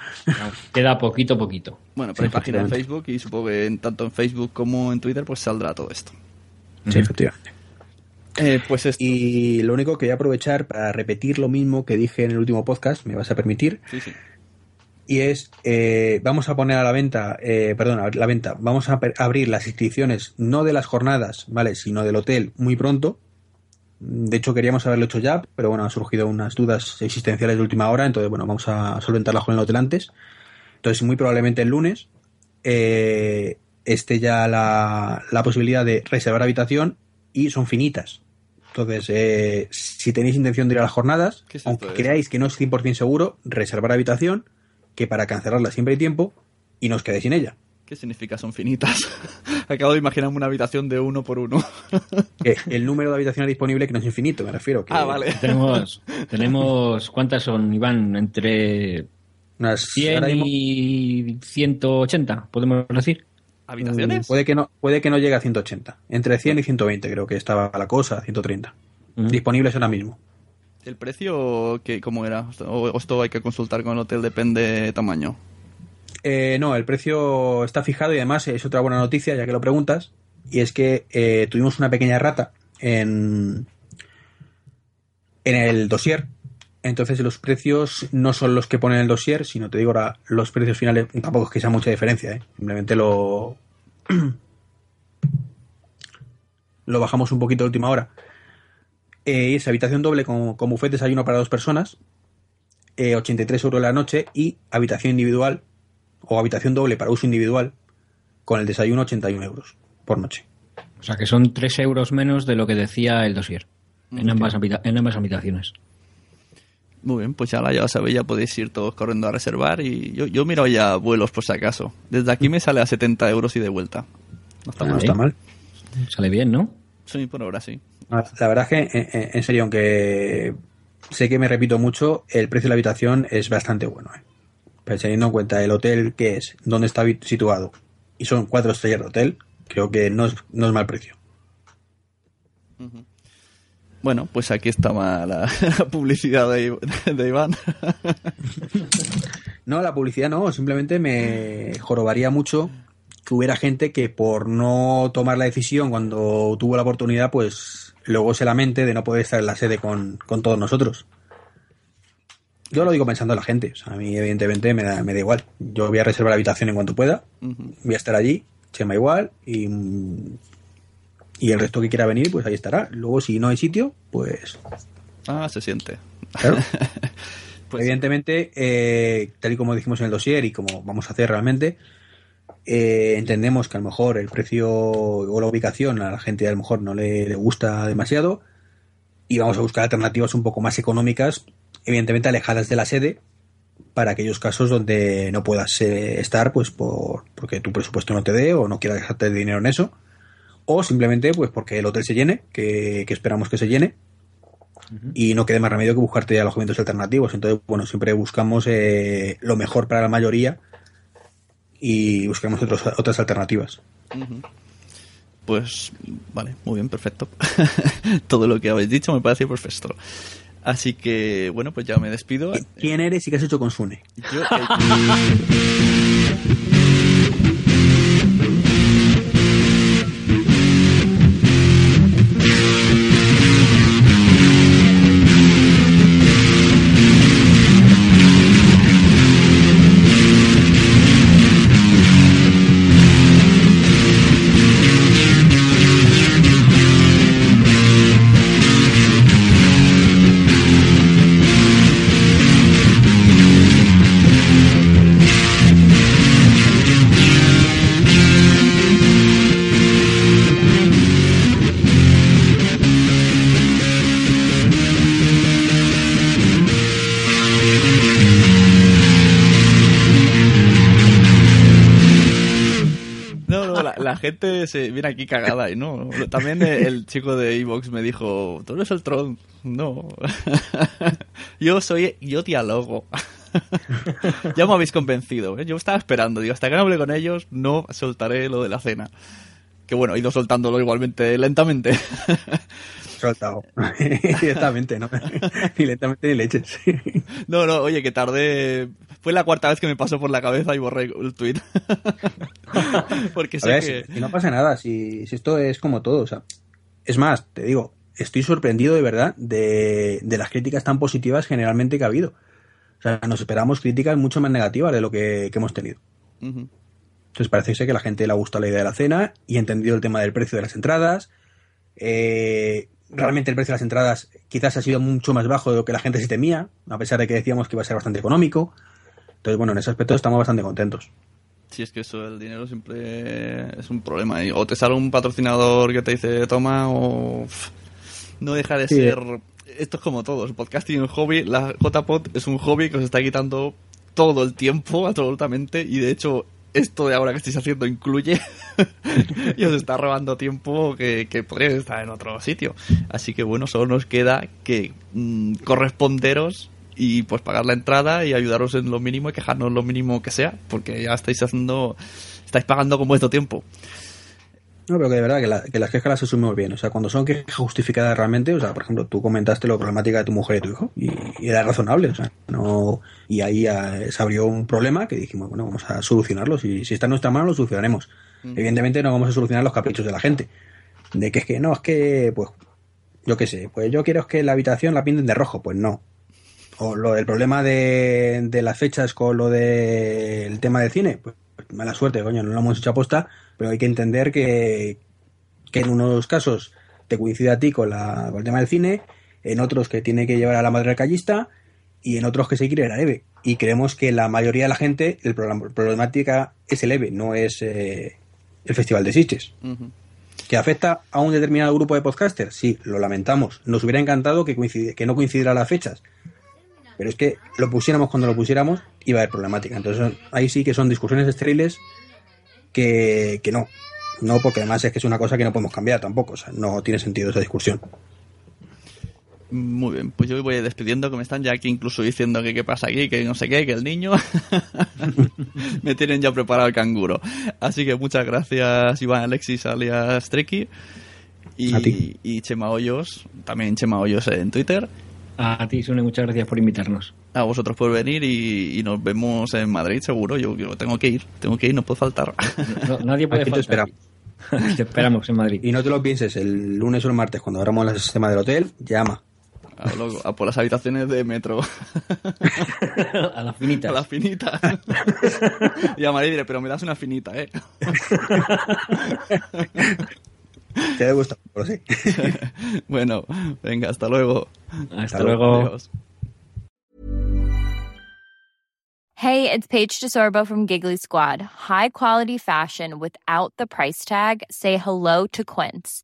Queda poquito, poquito. Bueno, pero hay Sí, página en. Facebook y supongo que en- tanto en Facebook como en Twitter pues saldrá todo esto. Sí, efectivamente. Eh, pues esto. Y lo único que voy a aprovechar para repetir lo mismo que dije en el último podcast, me vas a permitir, Sí, sí. y es, eh, vamos a poner a la venta, eh, perdón, a la venta, vamos a abrir las inscripciones no de las jornadas, ¿vale? Sino del hotel muy pronto. De hecho, queríamos haberlo hecho ya, pero bueno, han surgido unas dudas existenciales de última hora, entonces, bueno, vamos a solventarlas con el hotel antes. Entonces, muy probablemente el lunes eh, esté ya la, la posibilidad de reservar habitación y son finitas. Entonces, eh, si tenéis intención de ir a las jornadas, ¿Qué es esto aunque de- creáis que no es 100% seguro, reservar habitación, que para cancelarla siempre hay tiempo y no os quedéis sin ella. ¿Qué significa son finitas? <laughs> Acabo de imaginarme una habitación de uno por uno. El número de habitaciones disponible que no es infinito, me refiero. Que ah, vale. Tenemos, tenemos, ¿cuántas son, Iván? Entre Unas, 100 ahora mismo, y 180, podemos decir. ¿Habitaciones? mm, puede, que no, puede que no llegue a 180. Entre 100 y 120 creo que estaba la cosa, 130. Ujú. Disponibles ahora mismo. ¿El precio que cómo era? O, esto hay que consultar con el hotel, depende de tamaño. Eh, no, el precio está fijado y además es otra buena noticia, ya que lo preguntas, y es que eh, tuvimos una pequeña rata en, en el dossier. Entonces los precios no son los que pone el dossier, sino te digo ahora los precios finales, tampoco es que sea mucha diferencia, ¿eh? simplemente lo <clears throat> lo bajamos un poquito de última hora. Eh, y es habitación doble con, con buffet desayuno para dos personas, eh, 83 euros la noche y habitación individual o habitación doble para uso individual con el desayuno 81 euros por noche. O sea que son 3 euros menos de lo que decía el dossier. En ambas, habita- en ambas habitaciones. Muy bien, pues ya la ya sabéis, ya podéis ir todos corriendo a reservar y yo, yo miro ya vuelos por si acaso. Desde aquí me sale a 70 euros y de vuelta. No está No mal. está mal. Sale bien, ¿no? Sí, por ahora sí. La verdad es que, en- en, en serio, aunque sé que me repito mucho, el precio de la habitación es bastante bueno. ¿eh? Pero teniendo en cuenta el hotel que es, dónde está situado, y son cuatro estrellas de hotel, creo que no es, no es mal precio. Bueno, pues aquí estaba la, <laughs> la publicidad de, <laughs> de Iván. No, la publicidad no, simplemente me jorobaría mucho que hubiera gente que por no tomar la decisión cuando tuvo la oportunidad, pues luego se lamente de no poder estar en la sede con, con todos nosotros. Yo lo digo pensando en la gente, o sea, a mí evidentemente me da, me da igual. Yo voy a reservar la habitación en cuanto pueda, voy a estar allí, se me igual y, y el resto que quiera venir, pues ahí estará. Luego si no hay sitio, pues Ah, se siente. claro. <laughs> Pues- Evidentemente, eh, tal y como dijimos en el dossier y como vamos a hacer realmente, eh, entendemos que a lo mejor el precio o la ubicación a la gente a lo mejor no le, le gusta demasiado y vamos a buscar alternativas un poco más económicas, evidentemente alejadas de la sede, para aquellos casos donde no puedas eh, estar pues por, porque tu presupuesto no te dé o no quieras gastarte dinero en eso, o simplemente pues porque el hotel se llene, que, que esperamos que se llene, y no quede más remedio que buscarte alojamientos alternativos. Entonces, bueno, siempre buscamos eh, lo mejor para la mayoría y buscamos otros, otras alternativas. Pues vale, muy bien, perfecto. <laughs> Todo lo que habéis dicho me parece perfecto. Así que, bueno, pues ya me despido. ¿Quién eres y qué has hecho con Sune? Yo, eh, <laughs> se viene aquí cagada y no. También el, chico de Evox me dijo, tú eres el Tron. No. <laughs> yo soy, yo dialogo. <laughs> ya me habéis convencido, ¿eh? Yo estaba esperando, digo, hasta que no hable con ellos, no soltaré lo de la cena. que bueno, he ido soltándolo igualmente lentamente. <laughs> Soltado. <laughs> Directamente, ¿no? <laughs> ni lentamente ni leches. <laughs> no, no, oye, que tardé. Fue la cuarta vez que me pasó por la cabeza y borré el tweet. Porque sé que. Si, no pasa nada, si, si esto es como todo, o sea. Es más, te digo, estoy sorprendido de verdad de, de las críticas tan positivas generalmente que ha habido. O sea, nos esperamos críticas mucho más negativas de lo que, que hemos tenido. Entonces parece ser que a la gente le ha gustado la idea de la cena y ha entendido el tema del precio de las entradas. Eh, realmente el precio de las entradas quizás ha sido mucho más bajo de lo que la gente se temía, a pesar de que decíamos que iba a ser bastante económico. Entonces, bueno, en ese aspecto estamos bastante contentos. Sí, es que eso, el dinero siempre es un problema. O te sale un patrocinador que te dice toma, o no deja de ser. Esto es como todo, el podcasting es un hobby, la JPod es un hobby que os está quitando todo el tiempo, <laughs> absolutamente, y de hecho esto de ahora que estáis haciendo incluye <laughs> y os está robando tiempo que, que podría estar en otro sitio. Así que bueno, solo nos queda que mm, corresponderos y pues pagar la entrada y ayudaros en lo mínimo y quejarnos lo mínimo que sea, porque ya estáis haciendo, estáis pagando con vuestro tiempo. No, pero que de verdad que, las quejas las asumimos bien. O sea, cuando son quejas justificadas realmente, o sea, por ejemplo, tú comentaste la problemática de tu mujer y tu hijo, y, era razonable, o sea, no. Y ahí se abrió un problema que dijimos, bueno, vamos a solucionarlo. Si, si está en nuestra mano, lo solucionaremos. Evidentemente no vamos a solucionar los caprichos de la gente. De que es que no, es que, pues, yo qué sé, pues yo quiero que la habitación la pinten de rojo, pues no. O lo del problema de, de las fechas con lo del tema de cine, pues mala suerte, coño, no lo hemos hecho aposta, pero hay que entender que, que en unos casos te coincide a ti con, la, con el tema del cine, en otros que tiene que llevar a la madre al callista y en otros que se quiere la leve. Y creemos que la mayoría de la gente, el problemática es el EVE, no es eh, el Festival de Sitges. ¿Que afecta a un determinado grupo de podcasters? Sí, lo lamentamos. Nos hubiera encantado que, que no coincidiera las fechas. Pero es que lo pusiéramos cuando lo pusiéramos, iba a haber problemática. Entonces ahí sí que son discusiones estériles que, que no. No, porque además es que es una cosa que no podemos cambiar tampoco. O sea, no tiene sentido esa discusión. Muy bien, pues yo voy despidiendo, que me están ya aquí incluso diciendo que qué pasa aquí, que no sé qué, que el niño <laughs> me tienen ya preparado el canguro. Así que muchas gracias Iván Alexis alias Treki y, y Chema Hoyos, también Chema Hoyos en Twitter. A ti, Sune, muchas gracias por invitarnos. A vosotros por venir y, nos vemos en Madrid, seguro. Yo, tengo que ir, tengo que ir, no puedo faltar. nadie <laughs> puede faltar. Te esperamos. <laughs> te esperamos en Madrid. Y no te lo pienses, el lunes o el martes, cuando abramos el sistema del hotel, llama. A, por las habitaciones de metro. <laughs> a las finitas. A las finitas. <laughs> y a Madrid diré, pero me das una finita, ¿eh? <laughs> Te debe gustar, pero sí. bueno, venga, hasta luego. Hasta, hasta luego. Adiós. Hey, it's Paige DeSorbo from Giggly Squad. High quality fashion without the price tag. Say hello to Quince.